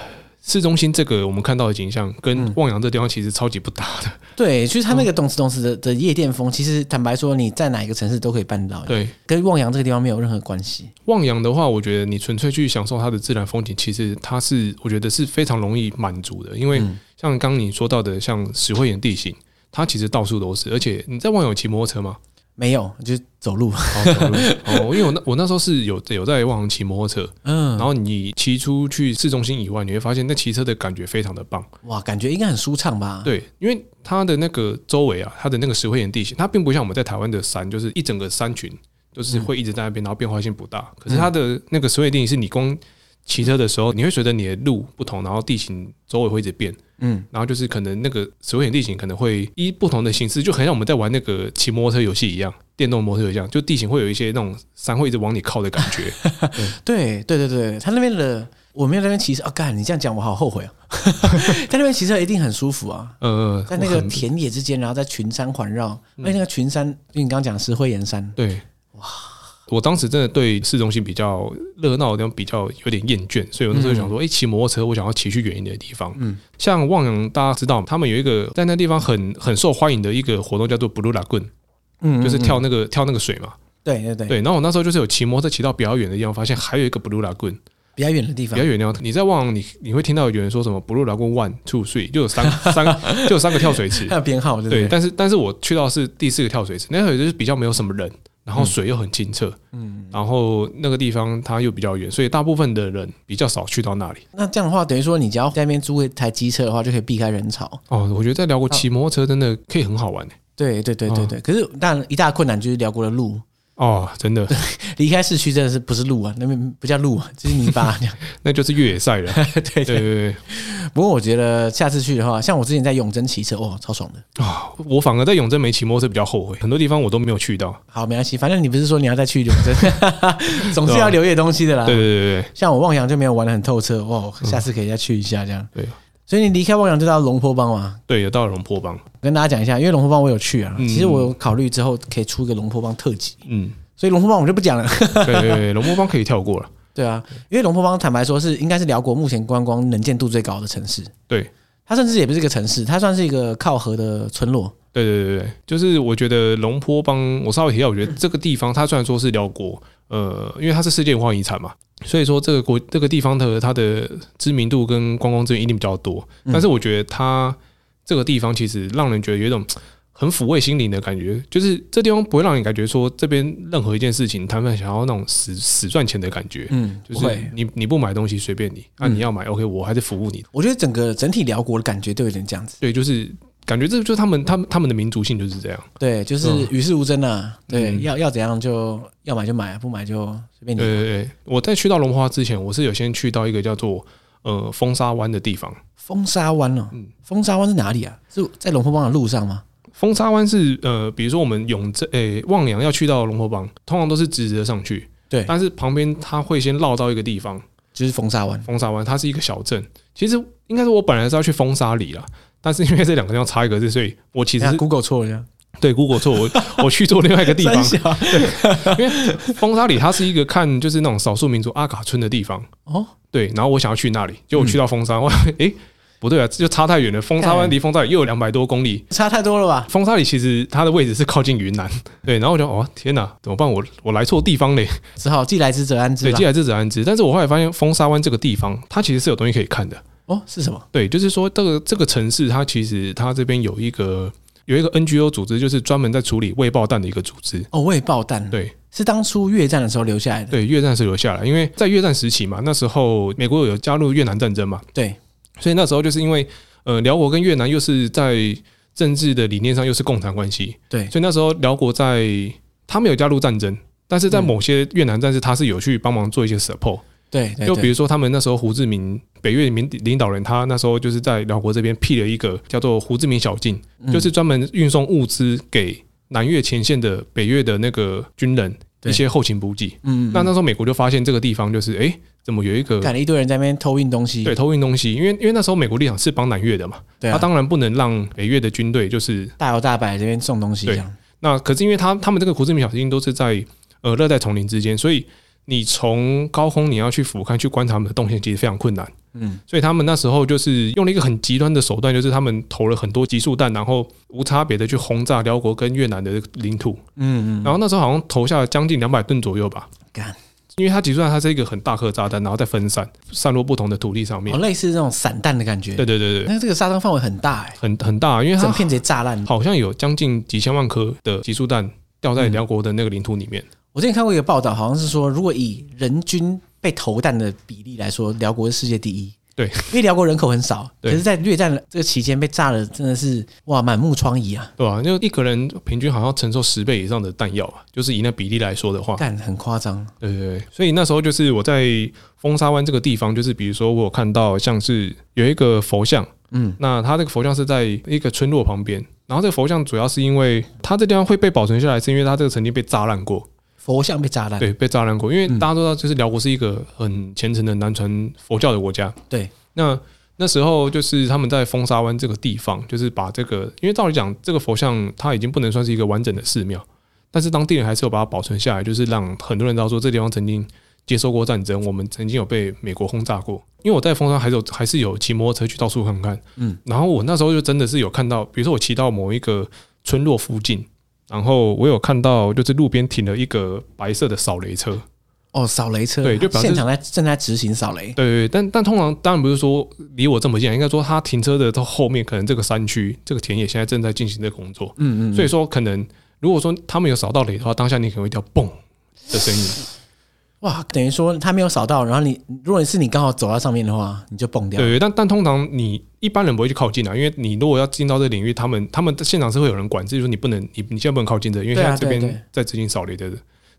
市中心这个我们看到的景象，跟望洋这地方其实超级不搭的。对，就是它那个动次动次的的夜店风，其实坦白说，你在哪一个城市都可以办到。对，跟望洋这个地方没有任何关系。望洋的话，我觉得你纯粹去享受它的自然风景，其实它是我觉得是非常容易满足的。因为像刚刚你说到的，像石灰岩地形，它其实到处都是。而且你在望洋有骑摩托车吗？没有，就走路。哦，走路哦，因为我那我那时候是有有在望洋骑摩托车，嗯，然后你骑出去市中心以外，你会发现那骑车的感觉非常的棒。哇，感觉应该很舒畅吧？对，因为它的那个周围啊，它的那个石灰岩地形，它并不像我们在台湾的山，就是一整个山群就是会一直在那边，然后变化性不大。可是它的那个石灰岩地形是你光骑车的时候，你会随着你的路不同，然后地形周围会一直变。嗯，然后就是可能那个石灰岩地形可能会依不同的形式，就很像我们在玩那个骑摩托车游戏一样，电动摩托车一样，就地形会有一些那种山会一直往你靠的感觉。对对对对，他那边的我没有那边骑车啊，干你这样讲我好后悔啊！在那边骑车一定很舒服啊，呃，在那个田野之间，然后在群山环绕，而且那个群山，因为你刚刚讲石灰岩山，对，哇。我当时真的对市中心比较热闹的地方比较有点厌倦，所以我那时候想说，哎，骑摩托车，我想要骑去远一点的地方。嗯，像望洋，大家知道，他们有一个在那地方很很受欢迎的一个活动，叫做 Blue Lagoon，嗯，就是跳那个跳那个水嘛。对对对。对，然后我那时候就是有骑摩托车骑到比较远的地方，发现还有一个 Blue Lagoon，比较远的地方。比较远的地方，你在望洋，你你会听到有人说什么 Blue Lagoon One Two Three，就有三 三就有三个跳水池，还 有编号，对。但是但是我去到是第四个跳水池，那会就是比较没有什么人。然后水又很清澈，嗯，然后那个地方它又比较远，所以大部分的人比较少去到那里。那这样的话，等于说你只要在那边租一台机车的话，就可以避开人潮。哦，我觉得在辽国骑摩托车真的可以很好玩诶。对对对对对，可是但一大困难就是辽国的路。哦，真的，离开市区真的是不是路啊？那边不叫路啊，就是泥巴 那就是越野赛了。对对对对。不过我觉得下次去的话，像我之前在永贞骑车，哇，超爽的啊！我反而在永贞没骑摩托车比较后悔，很多地方我都没有去到。好，没关系，反正你不是说你要再去永贞，总是要留一点东西的啦。对对对对，像我望洋就没有玩的很透彻，哇，下次可以再去一下这样。对。所以你离开望洋就到龙坡帮嘛？对，有到龙坡帮。跟大家讲一下，因为龙坡帮我有去啊。其实我有考虑之后可以出一个龙坡帮特辑。嗯。所以龙坡帮我就不讲了。对对对，龙坡帮可以跳过了。对啊，因为龙坡帮坦白说是应该是辽国目前观光能见度最高的城市。对，它甚至也不是一个城市，它算是一个靠河的村落。对对对对，就是我觉得龙坡帮，我稍微提到，我觉得这个地方它虽然说是辽国，呃，因为它是世界文化遗产嘛，所以说这个国这个地方的它的知名度跟观光资源一定比较多。但是我觉得它这个地方其实让人觉得有一种 很抚慰心灵的感觉，就是这地方不会让你感觉说这边任何一件事情他们想要那种死死赚钱的感觉。嗯，就是你你不买东西随便你，那你要买 OK，我还是服务你。我觉得整个整体辽国的感觉都有点这样子。对，就是。感觉这就是他们，他们他们的民族性就是这样。对，就是与世无争啊。对，嗯、要要怎样就要买就买，不买就随便你。对对对，我在去到龙坡之前，我是有先去到一个叫做呃风沙湾的地方。风沙湾哦，嗯，风沙湾是哪里啊？是在龙坡邦的路上吗？风沙湾是呃，比如说我们永镇诶望洋要去到龙坡邦，通常都是直直的上去。对，但是旁边它会先绕到一个地方，就是风沙湾。风沙湾它是一个小镇，其实应该是我本来是要去风沙里了，但是因为这两个地方差一个字，所以我其实是 Google 错了。对，Google 错，我 我去做另外一个地方。对，因为风沙里它是一个看就是那种少数民族阿卡村的地方。哦，对，然后我想要去那里，结果我去到风沙，我诶。不对啊，这就差太远了。风沙湾离风沙里又有两百多公里，差太多了吧？风沙里其实它的位置是靠近云南，对。然后我就哦天哪，怎么办？我我来错地方嘞，只好既来之则安之。对，既来之则安之。但是我后来发现，风沙湾这个地方，它其实是有东西可以看的。哦，是什么？对，就是说这个这个城市，它其实它这边有一个有一个 NGO 组织，就是专门在处理未爆弹的一个组织。哦，未爆弹，对，是当初越战的时候留下来的。对，越战是留下来，因为在越战时期嘛，那时候美国有加入越南战争嘛，对，所以那时候就是因为。呃，辽国跟越南又是在政治的理念上又是共产关系，对，所以那时候辽国在他没有加入战争，但是在某些越南战士他是有去帮忙做一些 support，对，就比如说他们那时候胡志明北越领领导人，他那时候就是在寮国这边辟了一个叫做胡志明小径，就是专门运送物资给南越前线的北越的那个军人一些后勤补给，嗯，那那时候美国就发现这个地方就是哎。欸怎么有一个？赶了一堆人在那边偷运东西。对，偷运东西，因为因为那时候美国立场是帮南越的嘛，对啊，他当然不能让北越的军队就是大摇大摆这边送东西。对，那可是因为他他们这个胡志明小径都是在呃热带丛林之间，所以你从高空你要去俯瞰去观察他们的动线，其实非常困难。嗯，所以他们那时候就是用了一个很极端的手段，就是他们投了很多集束弹，然后无差别的去轰炸辽国跟越南的领土。嗯嗯，然后那时候好像投下了将近两百吨左右吧。干。因为它集束弹，它是一个很大颗炸弹，然后再分散，散落不同的土地上面，哦，类似这种散弹的感觉。对对对对，那这个杀伤范围很大哎，很很大，因为它整片直接炸烂，好像有将近几千万颗的集束弹掉在辽国的那个领土里面。我之前看过一个报道，好像是说，如果以人均被投弹的比例来说，辽国是世界第一。对，因为辽国人口很少，可是，在越战这个期间被炸了，真的是哇，满目疮痍啊！对吧？就一个人平均好像承受十倍以上的弹药啊，就是以那比例来说的话，但很夸张。对对对，所以那时候就是我在风沙湾这个地方，就是比如说我有看到像是有一个佛像，嗯，那它这个佛像是在一个村落旁边，然后这个佛像主要是因为它这地方会被保存下来，是因为它这个曾经被炸烂过。佛像被炸烂，对，被炸烂过。因为大家都知道，就是辽国是一个很虔诚的南传佛教的国家。对，那那时候就是他们在风沙湾这个地方，就是把这个，因为照理讲，这个佛像它已经不能算是一个完整的寺庙，但是当地人还是有把它保存下来，就是让很多人知道说，这地方曾经接受过战争，我们曾经有被美国轰炸过。因为我在风沙还是有还是有骑摩托车去到处看看，嗯，然后我那时候就真的是有看到，比如说我骑到某一个村落附近。然后我有看到，就是路边停了一个白色的扫雷车。哦，扫雷车，对，就表示现场在正在执行扫雷。对对，但但通常当然不是说离我这么近，应该说他停车的到后面，可能这个山区、这个田野现在正在进行这个工作。嗯嗯。所以说，可能如果说他们有扫到雷的话，当下你可能会听到“嘣”的声音。哇，等于说他没有扫到，然后你如果是你刚好走到上面的话，你就蹦掉。对，但但通常你一般人不会去靠近啊，因为你如果要进到这个领域，他们他们现场是会有人管制，就是说你不能，你你现在不能靠近的，因为现在这边在执行扫雷的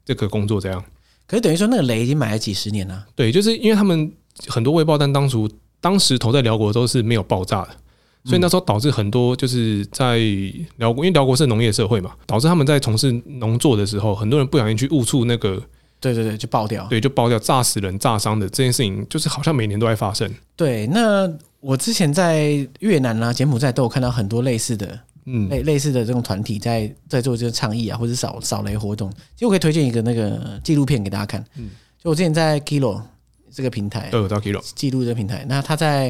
这个工作，这样。可是等于说那个雷已经埋了几十年了。对，就是因为他们很多未爆弹当初当时投在辽国都是没有爆炸的，所以那时候导致很多就是在辽国，因为辽国是农业社会嘛，导致他们在从事农作的时候，很多人不小心去误触那个。对对对，就爆掉，对，就爆掉，炸死人、炸伤的这件事情，就是好像每年都在发生。对，那我之前在越南啊、柬埔寨都有看到很多类似的，嗯，类类似的这种团体在在做这个倡议啊，或者扫扫雷活动。其实我可以推荐一个那个纪录片给大家看。嗯，就我之前在 Kilo 这个平台，都有到 Kilo 记录这个平台。那他在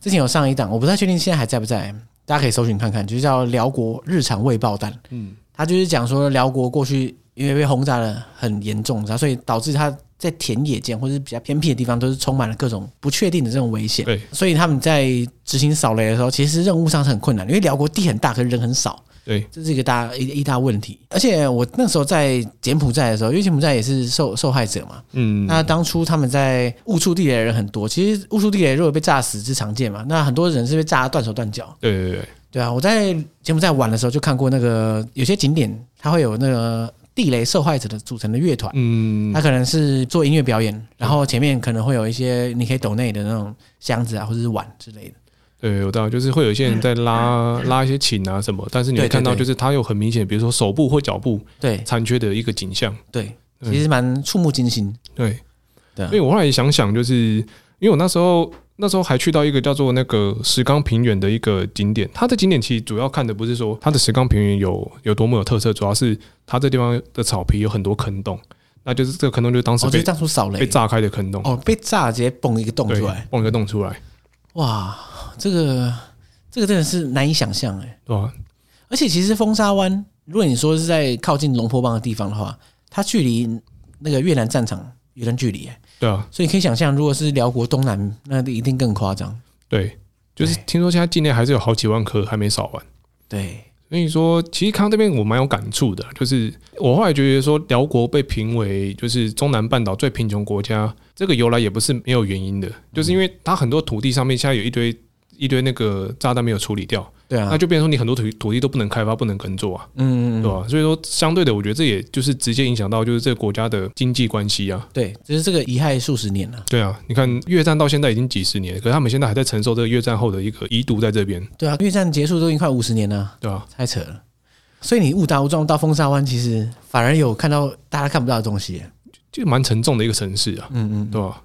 之前有上一档，我不太确定现在还在不在，大家可以搜寻看看，就是叫《辽国日常未爆弹》。嗯，他就是讲说辽国过去。因为被轰炸的很严重，然后所以导致他在田野间或者是比较偏僻的地方，都是充满了各种不确定的这种危险。对，所以他们在执行扫雷的时候，其实任务上是很困难，因为辽国地很大，可是人很少。对，这是一个大一一大问题。而且我那时候在柬埔寨的时候，因为柬埔寨也是受受害者嘛。嗯。那当初他们在误触地雷的人很多，其实误触地雷如果被炸死是常见嘛。那很多人是被炸断手断脚。对对对。对啊，我在柬埔寨玩的时候就看过那个有些景点，它会有那个。地雷受害者的组成的乐团，嗯，他可能是做音乐表演，然后前面可能会有一些你可以抖内的那种箱子啊，或者是碗之类的。对，我知道，就是会有一些人在拉拉一些琴啊什么，但是你会看到就是他有很明显，比如说手部或脚部对残缺的一个景象。对，其实蛮触目惊心。对，对、啊，因为我后来想想，就是因为我那时候那时候还去到一个叫做那个石冈平原的一个景点，它的景点其实主要看的不是说它的石冈平原有有多么有特色，主要是它这地方的草皮有很多坑洞，那就是这个坑洞就是当时被、哦、当初扫雷被炸开的坑洞哦，被炸直接蹦一个洞出来，蹦一个洞出来，哇，这个这个真的是难以想象哎，对啊，而且其实风沙湾，如果你说是在靠近龙坡邦的地方的话，它距离那个越南战场有段距离，对啊，所以你可以想象，如果是辽国东南，那一定更夸张。对，就是听说现在境内还是有好几万颗还没扫完。对，所以说其实看到这边我蛮有感触的，就是我后来觉得说辽国被评为就是中南半岛最贫穷国家，这个由来也不是没有原因的，就是因为它很多土地上面现在有一堆一堆那个炸弹没有处理掉。对啊，那就变成说你很多土土地都不能开发，不能耕作啊，嗯，嗯对吧？所以说，相对的，我觉得这也就是直接影响到就是这个国家的经济关系啊。对，只是这个遗害数十年了。对啊，你看越战到现在已经几十年，可是他们现在还在承受这个越战后的一个遗毒在这边。对啊，越战结束都已经快五十年了，对啊，太扯了。所以你误打误撞到风沙湾，其实反而有看到大家看不到的东西，就蛮沉重的一个城市啊。嗯嗯，对吧？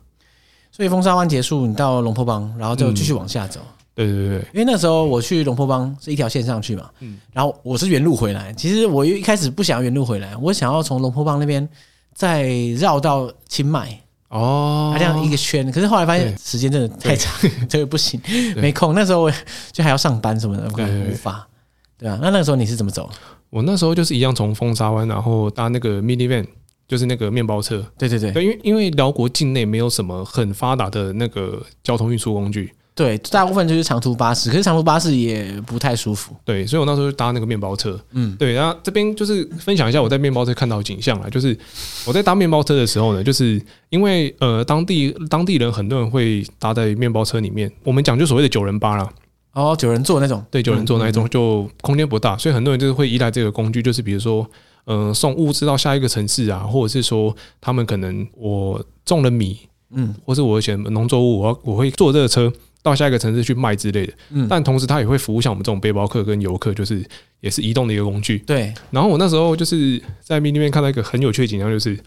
所以风沙湾结束，你到龙坡邦，然后就继续往下走。对对对，因为那时候我去龙坡帮是一条线上去嘛，嗯，然后我是原路回来。其实我一开始不想要原路回来，我想要从龙坡帮那边再绕到清迈哦，这样一个圈。可是后来发现时间真的太长，这个 不行，没空。那时候我就还要上班什么的，我无法。对啊，那那个时候你是怎么走？我那时候就是一样从风沙湾，然后搭那个 minivan，就是那个面包车。对对对，因为因为辽国境内没有什么很发达的那个交通运输工具。对，大部分就是长途巴士，可是长途巴士也不太舒服。对，所以我那时候就搭那个面包车。嗯，对，然后这边就是分享一下我在面包车看到的景象啊，就是我在搭面包车的时候呢，就是因为呃当地当地人很多人会搭在面包车里面，我们讲就所谓的九人八啦。哦，九人座那种，对，九人座那一种，就空间不大，所以很多人就是会依赖这个工具，就是比如说，嗯、呃，送物资到下一个城市啊，或者是说他们可能我种了米，嗯，或是我选农作物，我要我会坐这个车。到下一个城市去卖之类的，嗯，但同时它也会服务像我们这种背包客跟游客，就是也是移动的一个工具。对。然后我那时候就是在那边看到一个很有趣的景象，就是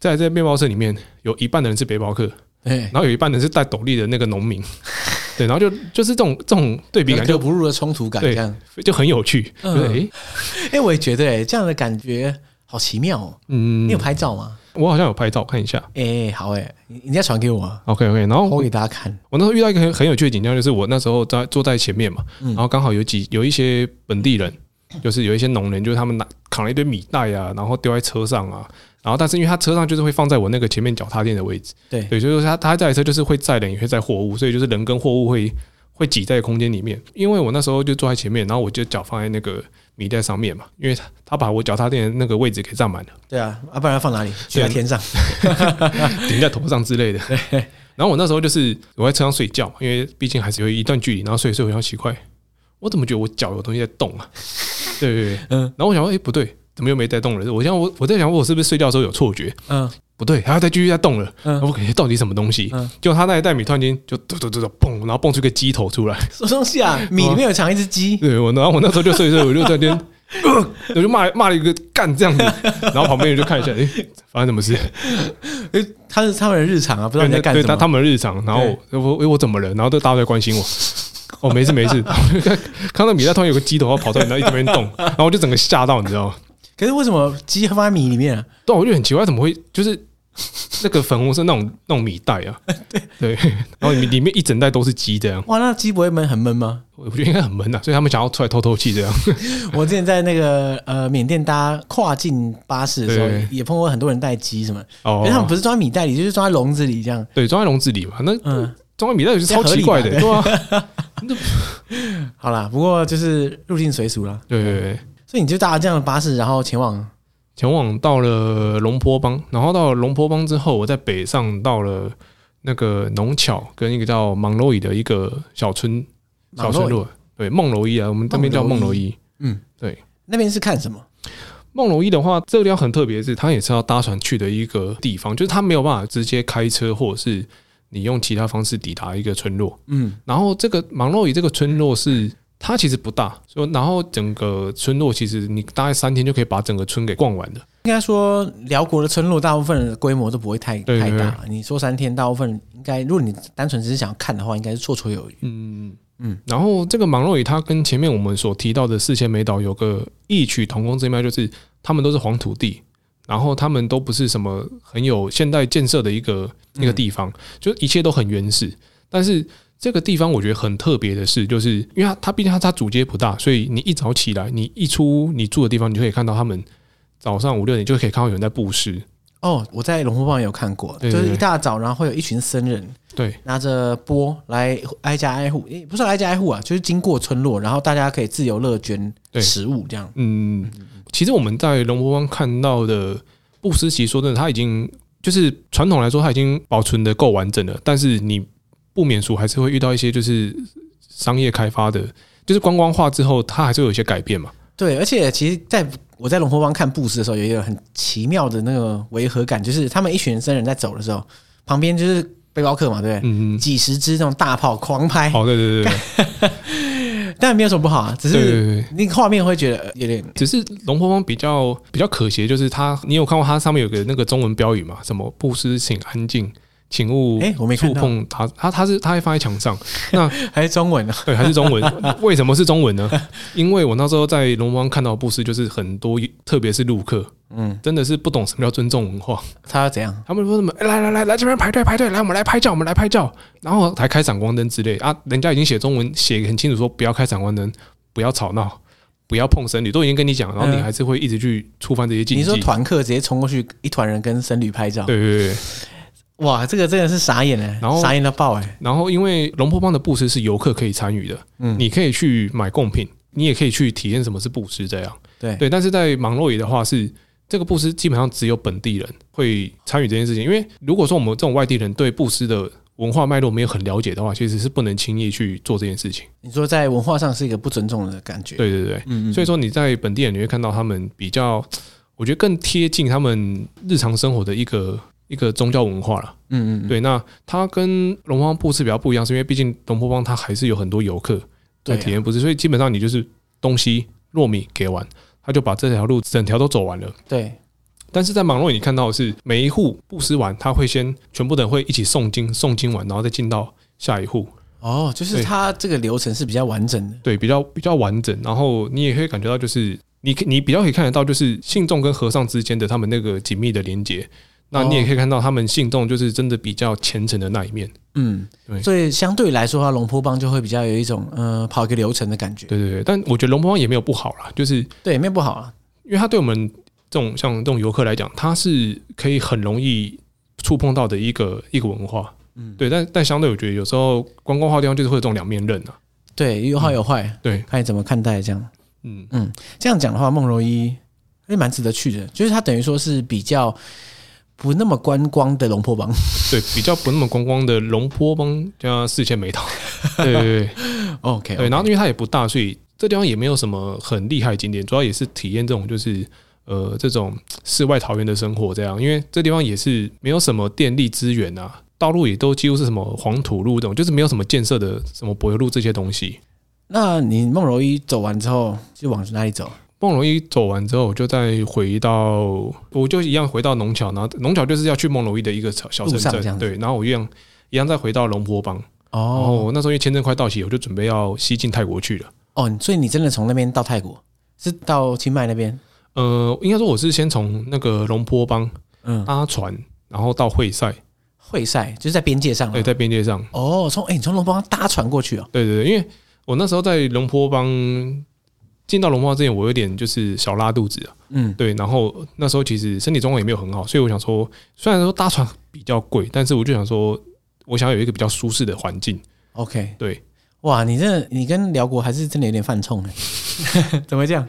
在这面包车里面有一半的人是背包客，对，然后有一半人是带斗笠的那个农民，对，然后就就是这种这种对比感，就不入的冲突感，这样就很有趣。对，哎，我也觉得，哎，这样的感觉好奇妙哦。嗯，你有拍照吗？我好像有拍照看一下，哎、欸，好哎、欸，你你再传给我，OK OK，然后我给大家看。我那时候遇到一个很很有趣的景象，就是我那时候在坐在前面嘛，然后刚好有几有一些本地人，就是有一些农人，就是他们拿扛了一堆米袋啊，然后丢在车上啊，然后但是因为他车上就是会放在我那个前面脚踏垫的位置，对。对，所以说他他这台车就是会载人也会载货物，所以就是人跟货物会会挤在空间里面。因为我那时候就坐在前面，然后我就脚放在那个。米袋上面嘛，因为他他把我脚踏垫的那个位置给占满了。对啊，啊，不然要放哪里？举在天上，顶在头上之类的。然后我那时候就是我在车上睡觉，因为毕竟还是有一段距离，然后睡睡，我想奇怪，我怎么觉得我脚有东西在动啊？对对对，嗯。然后我想说，哎，不对，怎么又没在动了？我想我我在想，我是不是睡觉的时候有错觉？嗯，不对，还要再继续在动了。嗯，我感觉到底什么东西？嗯，就他那一袋米突然间就嘟嘟嘟嘟嘣，然后蹦出个鸡头出来。什么东西 啊？米里面有藏一只鸡。对，我然后我那时候就睡睡，我就在那边。我 就骂骂了一个干这样子，然后旁边人就看一下，哎，发生什么事？哎，他是他们的日常啊，不知道你在干什么。对，他他们的日常。然后我哎，我怎么了？然后都大家在关心我。哦，没事没事。看到米袋突然有个鸡头要跑出来，然后一直没人动，然后我就整个吓到，你知道吗？可是为什么鸡放在米里面啊？对，我就很奇怪，怎么会就是。那个粉红色那种那种米袋啊，对对，然后里面里面一整袋都是鸡这样。哇，那鸡不会闷很闷吗？我觉得应该很闷啊，所以他们想要出来透透气这样。我之前在那个呃缅甸搭跨境巴士的时候，也碰过很多人带鸡什么，因为他们不是装在米袋里，就是装在笼子里这样。对，装在笼子里嘛，那嗯，装在米袋里是超奇怪的，对吧？好啦，不过就是入境随俗啦。对对对，所以你就搭了这样的巴士，然后前往。前往到了龙坡邦，然后到了龙坡邦之后，我在北上到了那个农巧跟一个叫芒洛伊的一个小村小村落，对，梦楼伊啊，我们这边叫梦楼伊，嗯，对，那边是看什么？梦楼伊的话，这个地方很特别，是它也是要搭船去的一个地方，就是它没有办法直接开车或者是你用其他方式抵达一个村落，嗯，然后这个芒洛伊这个村落是。它其实不大，说然后整个村落其实你大概三天就可以把整个村给逛完的。应该说辽国的村落大部分的规模都不会太太大。你说三天，大部分应该，如果你单纯只是想要看的话，应该是绰绰有余。嗯嗯。然后这个莽若乙，它跟前面我们所提到的四千美岛有个异曲同工之妙，就是他们都是黄土地，然后他们都不是什么很有现代建设的一个一个地方，就一切都很原始。但是这个地方我觉得很特别的是，就是因为它它毕竟它它主街不大，所以你一早起来，你一出你住的地方，你就可以看到他们。早上五六点就可以看到有人在布施哦，我在龙坡邦有看过，就是一大早，然后会有一群僧人对拿着钵来挨家挨户，不是挨家挨户啊，就是经过村落，然后大家可以自由乐捐食物这样。嗯，其实我们在龙坡邦看到的布施，其实说真的，它已经就是传统来说，它已经保存的够完整了，但是你不免俗还是会遇到一些就是商业开发的，就是观光化之后，它还是有一些改变嘛。对，而且其实在我在龙坡邦看布施的时候，有一个很奇妙的那个违和感，就是他们一群僧人在走的时候，旁边就是背包客嘛，对不对？嗯嗯。几十支那种大炮狂拍。哦，对对对。当然 没有什么不好啊，只是那个画面会觉得有点。只是龙婆邦比较比较可惜，就是他，你有看过它上面有个那个中文标语嘛？什么布施请安静。请勿哎，我没触碰它，它它是它会放在墙上，那还是中文呢？对，还是中文。为什么是中文呢？因为我那时候在龙坡邦看到的布施，就是很多，特别是陆客，嗯，真的是不懂什么叫尊重文化。他要怎样？他们说什么？来来来来这边排队排队，来我们来拍照，我们来拍照，然后还开闪光灯之类啊。人家已经写中文写很清楚，说不要开闪光灯，不要吵闹，不要碰僧侣，都已经跟你讲，然后你还是会一直去触犯这些禁忌。你说团客直接冲过去，一团人跟僧侣拍照？对对对。哇，这个真的是傻眼哎，然后傻眼到爆哎！然后因为龙坡帮的布施是游客可以参与的，嗯，你可以去买贡品，你也可以去体验什么是布施这样。对对，但是在莽若乙的话是这个布施基本上只有本地人会参与这件事情，因为如果说我们这种外地人对布施的文化脉络没有很了解的话，其实是不能轻易去做这件事情。你说在文化上是一个不尊重的感觉？对对对，嗯，所以说你在本地人你会看到他们比较，我觉得更贴近他们日常生活的一个。一个宗教文化了，嗯嗯，对，那它跟龙坡邦布施比较不一样，是因为毕竟龙坡邦它还是有很多游客在体验布施，所以基本上你就是东西糯米给完，他就把这条路整条都走完了。对，但是在莽若乙你看到的是每一户布施完，他会先全部的人会一起诵经，诵经完然后再进到下一户。哦，就是它这个流程是比较完整的，对，比较比较完整，然后你也可以感觉到就是你你比较可以看得到就是信众跟和尚之间的他们那个紧密的连接。那你也可以看到他们信众就是真的比较虔诚的那一面，嗯，对，所以相对来说的话，龙坡帮就会比较有一种呃跑一个流程的感觉。对对对，但我觉得龙坡帮也没有不好啦，就是对，没有不好啊，因为他对我们这种像这种游客来讲，它是可以很容易触碰到的一个一个文化，嗯，对，但但相对我觉得有时候观光化地方就是会有这种两面刃啊，对，有好有坏，嗯，对，看你怎么看待这样，嗯。嗯，这样讲的话，孟柔一也蛮值得去的，就是它等于说是比较。不那么观光的龙坡帮，对，比较不那么观光的龙坡帮加四千美岛，对对对，OK，对，然后因为它也不大，所以这地方也没有什么很厉害的景点，主要也是体验这种就是呃这种世外桃源的生活这样，因为这地方也是没有什么电力资源啊，道路也都几乎是什么黄土路这种，就是没有什么建设的什么柏油路这些东西。那你梦柔一走完之后就往哪里走？孟龙一走完之后，我就再回到，我就一样回到农桥，然后农桥就是要去孟龙一的一个小小城镇，对，然后我一样一样再回到龙坡邦。哦，然后那时候因为签证快到期，我就准备要西进泰国去了。哦，所以你真的从那边到泰国，是到清迈那边？呃，应该说我是先从那个龙坡邦，嗯，搭船，然后到会赛。会赛就是在边界上，对，在边界上。哦，从哎，你从龙坡邦搭船过去啊？对对对，因为我那时候在龙坡邦。进到龙猫之前，我有点就是小拉肚子啊，嗯，对，然后那时候其实身体状况也没有很好，所以我想说，虽然说搭船比较贵，但是我就想说，我想要有一个比较舒适的环境。OK，对，哇，你这你跟辽国还是真的有点犯冲呢？怎么会这样？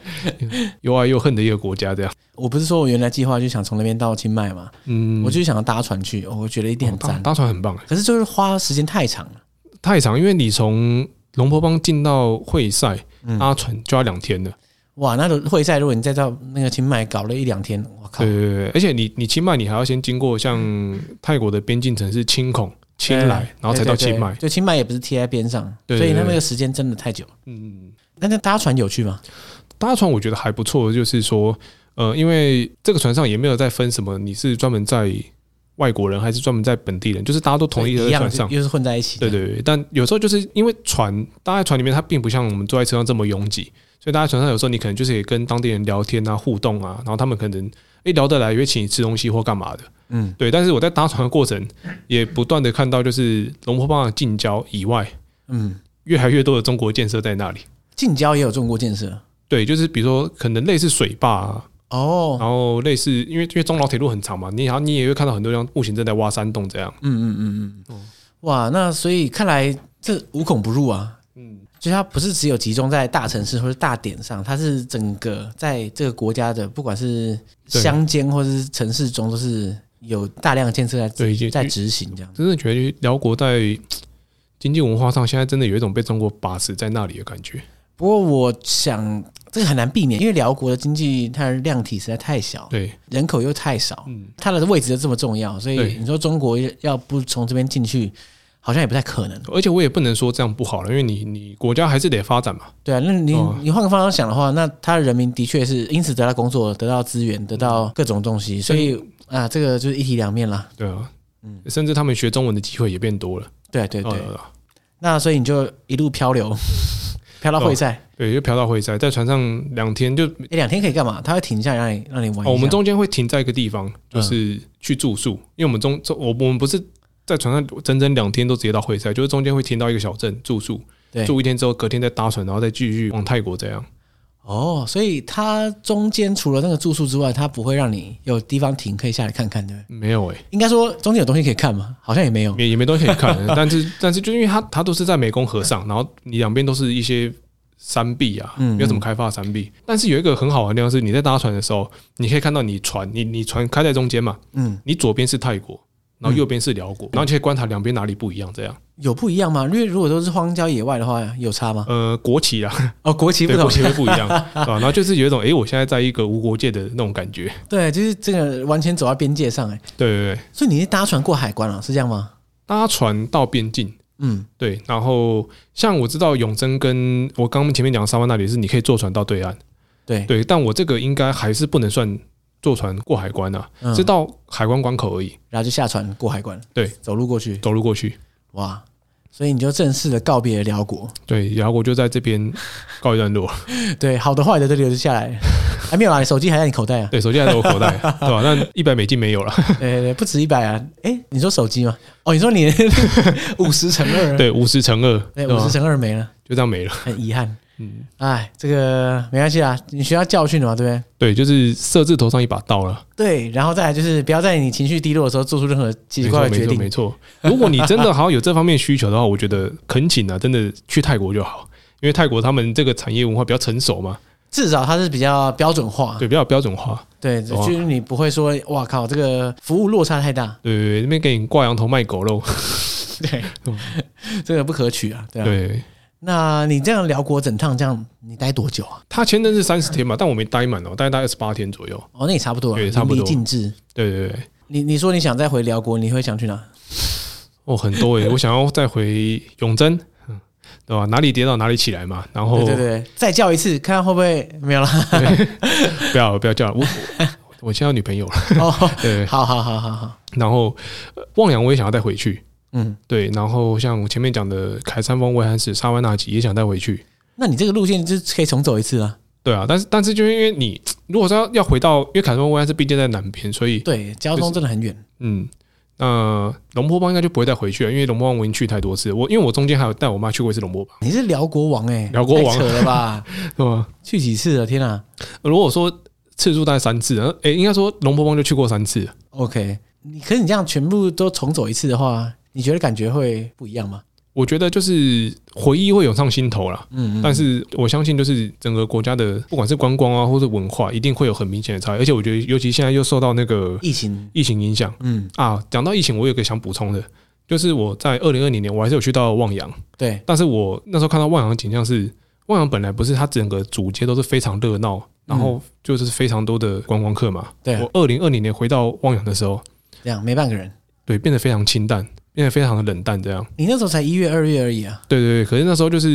又爱又恨的一个国家，这样。我不是说我原来计划就想从那边到清迈嘛，嗯，我就想要搭船去，我觉得一定很赞，搭船很棒，可是就是花时间太长了，太长，因为你从龙坡邦进到会赛。搭船就要两天了，哇！那个会赛，如果你再到那个清迈搞了一两天，我靠！对对对，而且你你清迈你还要先经过像泰国的边境城市清孔、清莱，然后才到清迈。就清迈也不是贴在边上，所以那那个时间真的太久。嗯，那那搭船有趣吗？搭船我觉得还不错，就是说，呃，因为这个船上也没有在分什么，你是专门在外国人还是专门在本地人，就是大家都同一个船上，又是混在一起。对对对，但有时候就是因为船搭在船里面，它并不像我们坐在车上这么拥挤，所以搭在船上有时候你可能就是也跟当地人聊天啊、互动啊，然后他们可能诶聊得来，也会请你吃东西或干嘛的。嗯，对。但是我在搭船的过程也不断的看到，就是龙坡邦的近郊以外，嗯，越来越多的中国建设在那里。近郊也有中国建设。对，就是比如说可能类似水坝啊。哦，然后类似，因为因为中老铁路很长嘛，你然后你也会看到很多地方目前正在挖山洞这样。嗯嗯嗯嗯。哇，那所以看来这无孔不入啊。嗯，就它不是只有集中在大城市或者大点上，它是整个在这个国家的，不管是乡间或者是城市中，都是有大量的建设在对在执行这样。真的觉得辽国在经济文化上现在真的有一种被中国把持在那里的感觉。不过我想。这个很难避免，因为辽国的经济它的量体实在太小，对，人口又太少，嗯，它的位置又这么重要，所以你说中国要不从这边进去，好像也不太可能。而且我也不能说这样不好了，因为你你国家还是得发展嘛。对啊，那你你换个方向想的话，那他的人民的确是因此得到工作、得到资源、得到各种东西，所以啊，这个就是一体两面了。对啊，嗯，甚至他们学中文的机会也变多了。对对对，那所以你就一路漂流。漂到会赛，哦，对，就漂到会赛，在船上两天就，欸，两天可以干嘛？他会停下来让你让你玩，哦。我们中间会停在一个地方，就是去住宿，嗯，因为我们中中我我们不是在船上整整两天都直接到会赛，就是中间会停到一个小镇住宿，对，住一天之后隔天再搭船，然后再继续往泰国这样。哦，所以它中间除了那个住宿之外，它不会让你有地方停可以下来看看，对不对？没有诶、欸，应该说中间有东西可以看吗？好像也没有，也也没东西可以看。但是 但是就因为它它都是在湄公河上，然后你两边都是一些山壁啊，没有怎么开发的山壁。但是有一个很好玩的地方是，你在搭船的时候，你可以看到你船，你你船开在中间嘛，嗯，你左边是泰国。然后右边是辽国，然后你可以观察两边哪里不一样，这样有不一样吗？因为如果都是荒郊野外的话，有差吗？呃，国旗啊，哦，国旗不同，国旗会不一样 啊。然后就是有一种，哎，我现在在一个无国界的那种感觉。对，就是这个完全走到边界上，哎，对对对。所以你是搭船过海关了，是这样吗？搭船到边境，嗯，对。然后像我知道永珍跟我刚刚前面讲的沙湾那里是你可以坐船到对岸，对对。但我这个应该还是不能算。坐船过海关啊，是到海关关口而已，然后就下船过海关。对，走路过去，走路过去。哇，所以你就正式的告别了辽国。对，辽国就在这边告一段落。对，好的坏的都留着下来。还 没有啊，你手机还在你口袋啊？对，手机还在我口袋，对吧？那一百美金没有了。对对，不止一百啊。哎，你说手机吗？哦，你说你五十乘二？对，五十乘二。对，五十乘二没了，就这样没了，很遗憾。嗯，哎，这个没关系啊，你学到教训了嘛，对不对？对，就是设置头上一把刀了。对，然后再来就是不要在你情绪低落的时候做出任何奇奇怪怪的决定。没错，没错。如果你真的好像有这方面需求的话，我觉得恳请啊，真的去泰国就好，因为泰国他们这个产业文化比较成熟嘛，至少它是比较标准化，对，比较标准化。对，就是你不会说哇靠，这个服务落差太大。对对对，那边给你挂羊头卖狗肉，对，这个不可取啊。对。对那你这样辽国整趟这样，你待多久啊？他签证是三十天嘛，但我没待满哦，大概待二十八天左右。哦，那也差不多，对，差不多。尽致。对对对。你你说你想再回辽国，你会想去哪？哦，很多诶，我想要再回永贞，嗯，对吧？哪里跌倒哪里起来嘛。然后，对对对，再叫一次，看看会不会没有了。不要不要叫了，我我现在有女朋友了。哦，对，好好好好好。然后望洋我也想要再回去。嗯，对，然后像我前面讲的凯山峰、魏汉寺、沙湾纳吉也想带回去。那你这个路线就可以重走一次啊？对啊，但是但是就因为你如果说要回到，因为凯山峰、魏汉寺毕竟在南边，所以对交通真的很远。嗯，那龙坡邦应该就不会再回去了，因为龙坡邦我已经去太多次。我因为我中间还有带我妈去过一次龙坡邦。你是辽国王哎，辽国王扯了吧？是吗？去几次了？天啊！如果说次数大概三次，哎，应该说龙坡邦就去过三次。OK，你可是你这样全部都重走一次的话。你觉得感觉会不一样吗？我觉得就是回忆会涌上心头啦。嗯，但是我相信，就是整个国家的不管是观光啊，或者文化，一定会有很明显的差异。而且我觉得，尤其现在又受到那个疫情疫情影响。嗯啊，讲到疫情，我有个想补充的，就是我在二零二零年，我还是有去到望洋。对，但是我那时候看到望洋的景象是，望洋本来不是它整个主街都是非常热闹，然后就是非常多的观光客嘛。对，我二零二零年回到望洋的时候，这样没半个人，对，变得非常清淡。变得非常的冷淡，这样。你那时候才一月、二月而已啊。对对对，可是那时候就是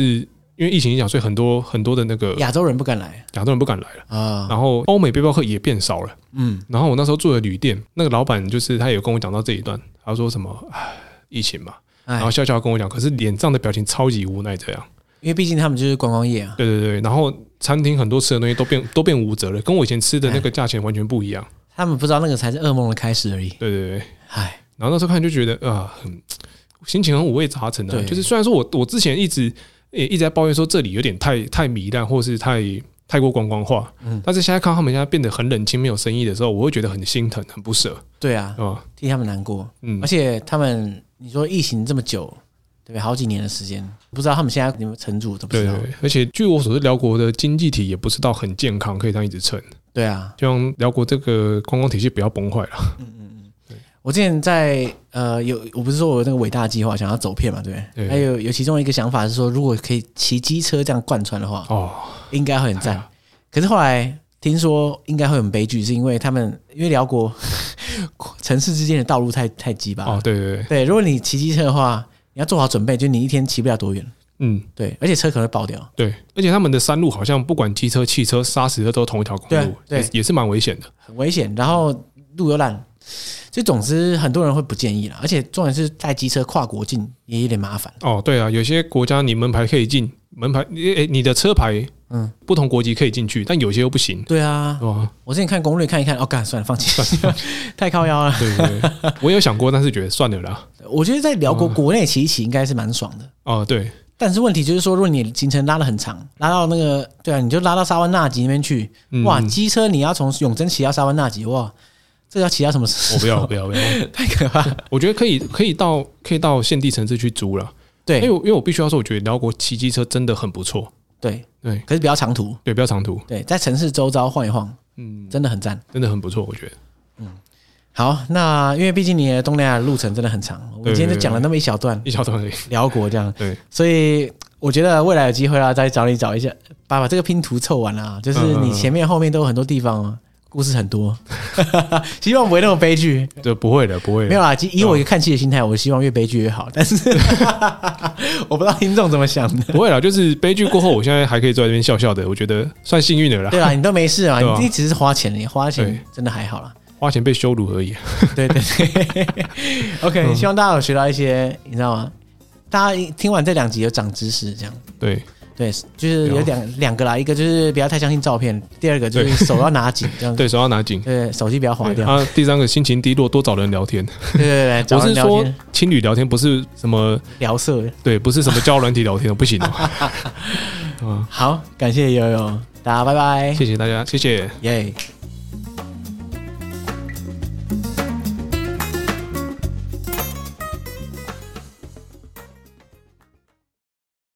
因为疫情影响，所以很多很多的那个亚洲人不敢来，亚洲人不敢来了啊。然后欧美背包客也变少了，嗯。然后我那时候住的旅店，那个老板就是他有跟我讲到这一段，他说什么，唉，疫情嘛，然后笑笑跟我讲，可是脸上的表情超级无奈这样。因为毕竟他们就是观光业啊。对对对，然后餐厅很多吃的东西都变都变无责了，跟我以前吃的那个价钱完全不一样。他们不知道那个才是噩梦的开始而已。对对对，唉。然后那时候看就觉得啊，很心情很五味杂陈的。就是虽然说我我之前一直也一直在抱怨说这里有点太太糜烂，或是太太过观光化，嗯，但是现在看他们现在变得很冷清，没有生意的时候，我会觉得很心疼，很不舍。对啊，啊，替他们难过。嗯，而且他们你说疫情这么久。对，好几年的时间，不知道他们现在有没有撑住，都不知道。对，而且据我所知，辽国的经济体也不是到很健康，可以这样一直撑。对啊，希望辽国这个观光体系不要崩坏了。嗯嗯我之前在呃有，我不是说我有那个伟大计划，想要走遍嘛，对不对？还有有其中一个想法是说，如果可以骑机车这样贯穿的话，哦，应该会很赞。可是后来听说应该会很悲剧，是因为他们因为辽国 城市之间的道路太太挤吧？哦，对对对。对，如果你骑机车的话。你要做好准备，就你一天骑不了多远。嗯，对，而且车可能会爆掉。对，而且他们的山路好像不管机车、汽车、砂石车都同一条公路，对，对也是蛮危险的，很危险。然后路又烂，就总之很多人会不建议啦。而且重点是带机车跨国境也有点麻烦。哦，对啊，有些国家你门牌可以进，门牌诶，你的车牌嗯不同国籍可以进去，但有些又不行。对啊，哦，我之前看攻略看一看，哦，干算了，放弃，太靠腰了。对对对，我有想过，但是觉得算了啦。我觉得在辽国国内骑一骑应该是蛮爽的哦，对。但是问题就是说，如果你行程拉的很长，拉到那个对啊，你就拉到沙湾纳吉那边去，哇，机车你要从永贞骑到沙湾纳吉，哇，这叫其他什么时候？我不要，不要，不要，太可怕。我觉得可以，可以到可以到现地城市去租了。对，因为因为我必须要说，我觉得辽国骑机车真的很不错。对对，可是比较长途，对，比较长途。对，在城市周遭晃一晃，嗯，真的很赞，真的很不错，我觉得。嗯。好，那因为毕竟你的东南亚路程真的很长，我们今天就讲了那么一小段，一小段辽国这样。对，所以我觉得未来有机会啊，再找你找一下，把把这个拼图凑完啊，就是你前面后面都有很多地方，故事很多，希望不会那么悲剧。对，不会的，不会。没有啦，以我一个看戏的心态，我希望越悲剧越好。但是 我不知道听众怎么想的。不会啦，就是悲剧过后，我现在还可以坐在这边笑笑的，我觉得算幸运的啦。对啊，你都没事啊，你只是花钱，你花钱真的还好啦。花钱被羞辱而已。对对对，OK，希望大家有学到一些，你知道吗？大家听完这两集有长知识，这样。对对，就是有两两个啦，一个就是不要太相信照片，第二个就是手要拿紧，这样。对，手要拿紧。对，手机不要滑掉。啊，第三个心情低落，多找人聊天。对对对，我是说情侣聊天，不是什么聊色。对，不是什么交友软体聊天，不行。嗯，好，感谢悠悠，大家拜拜，谢谢大家，谢谢，耶。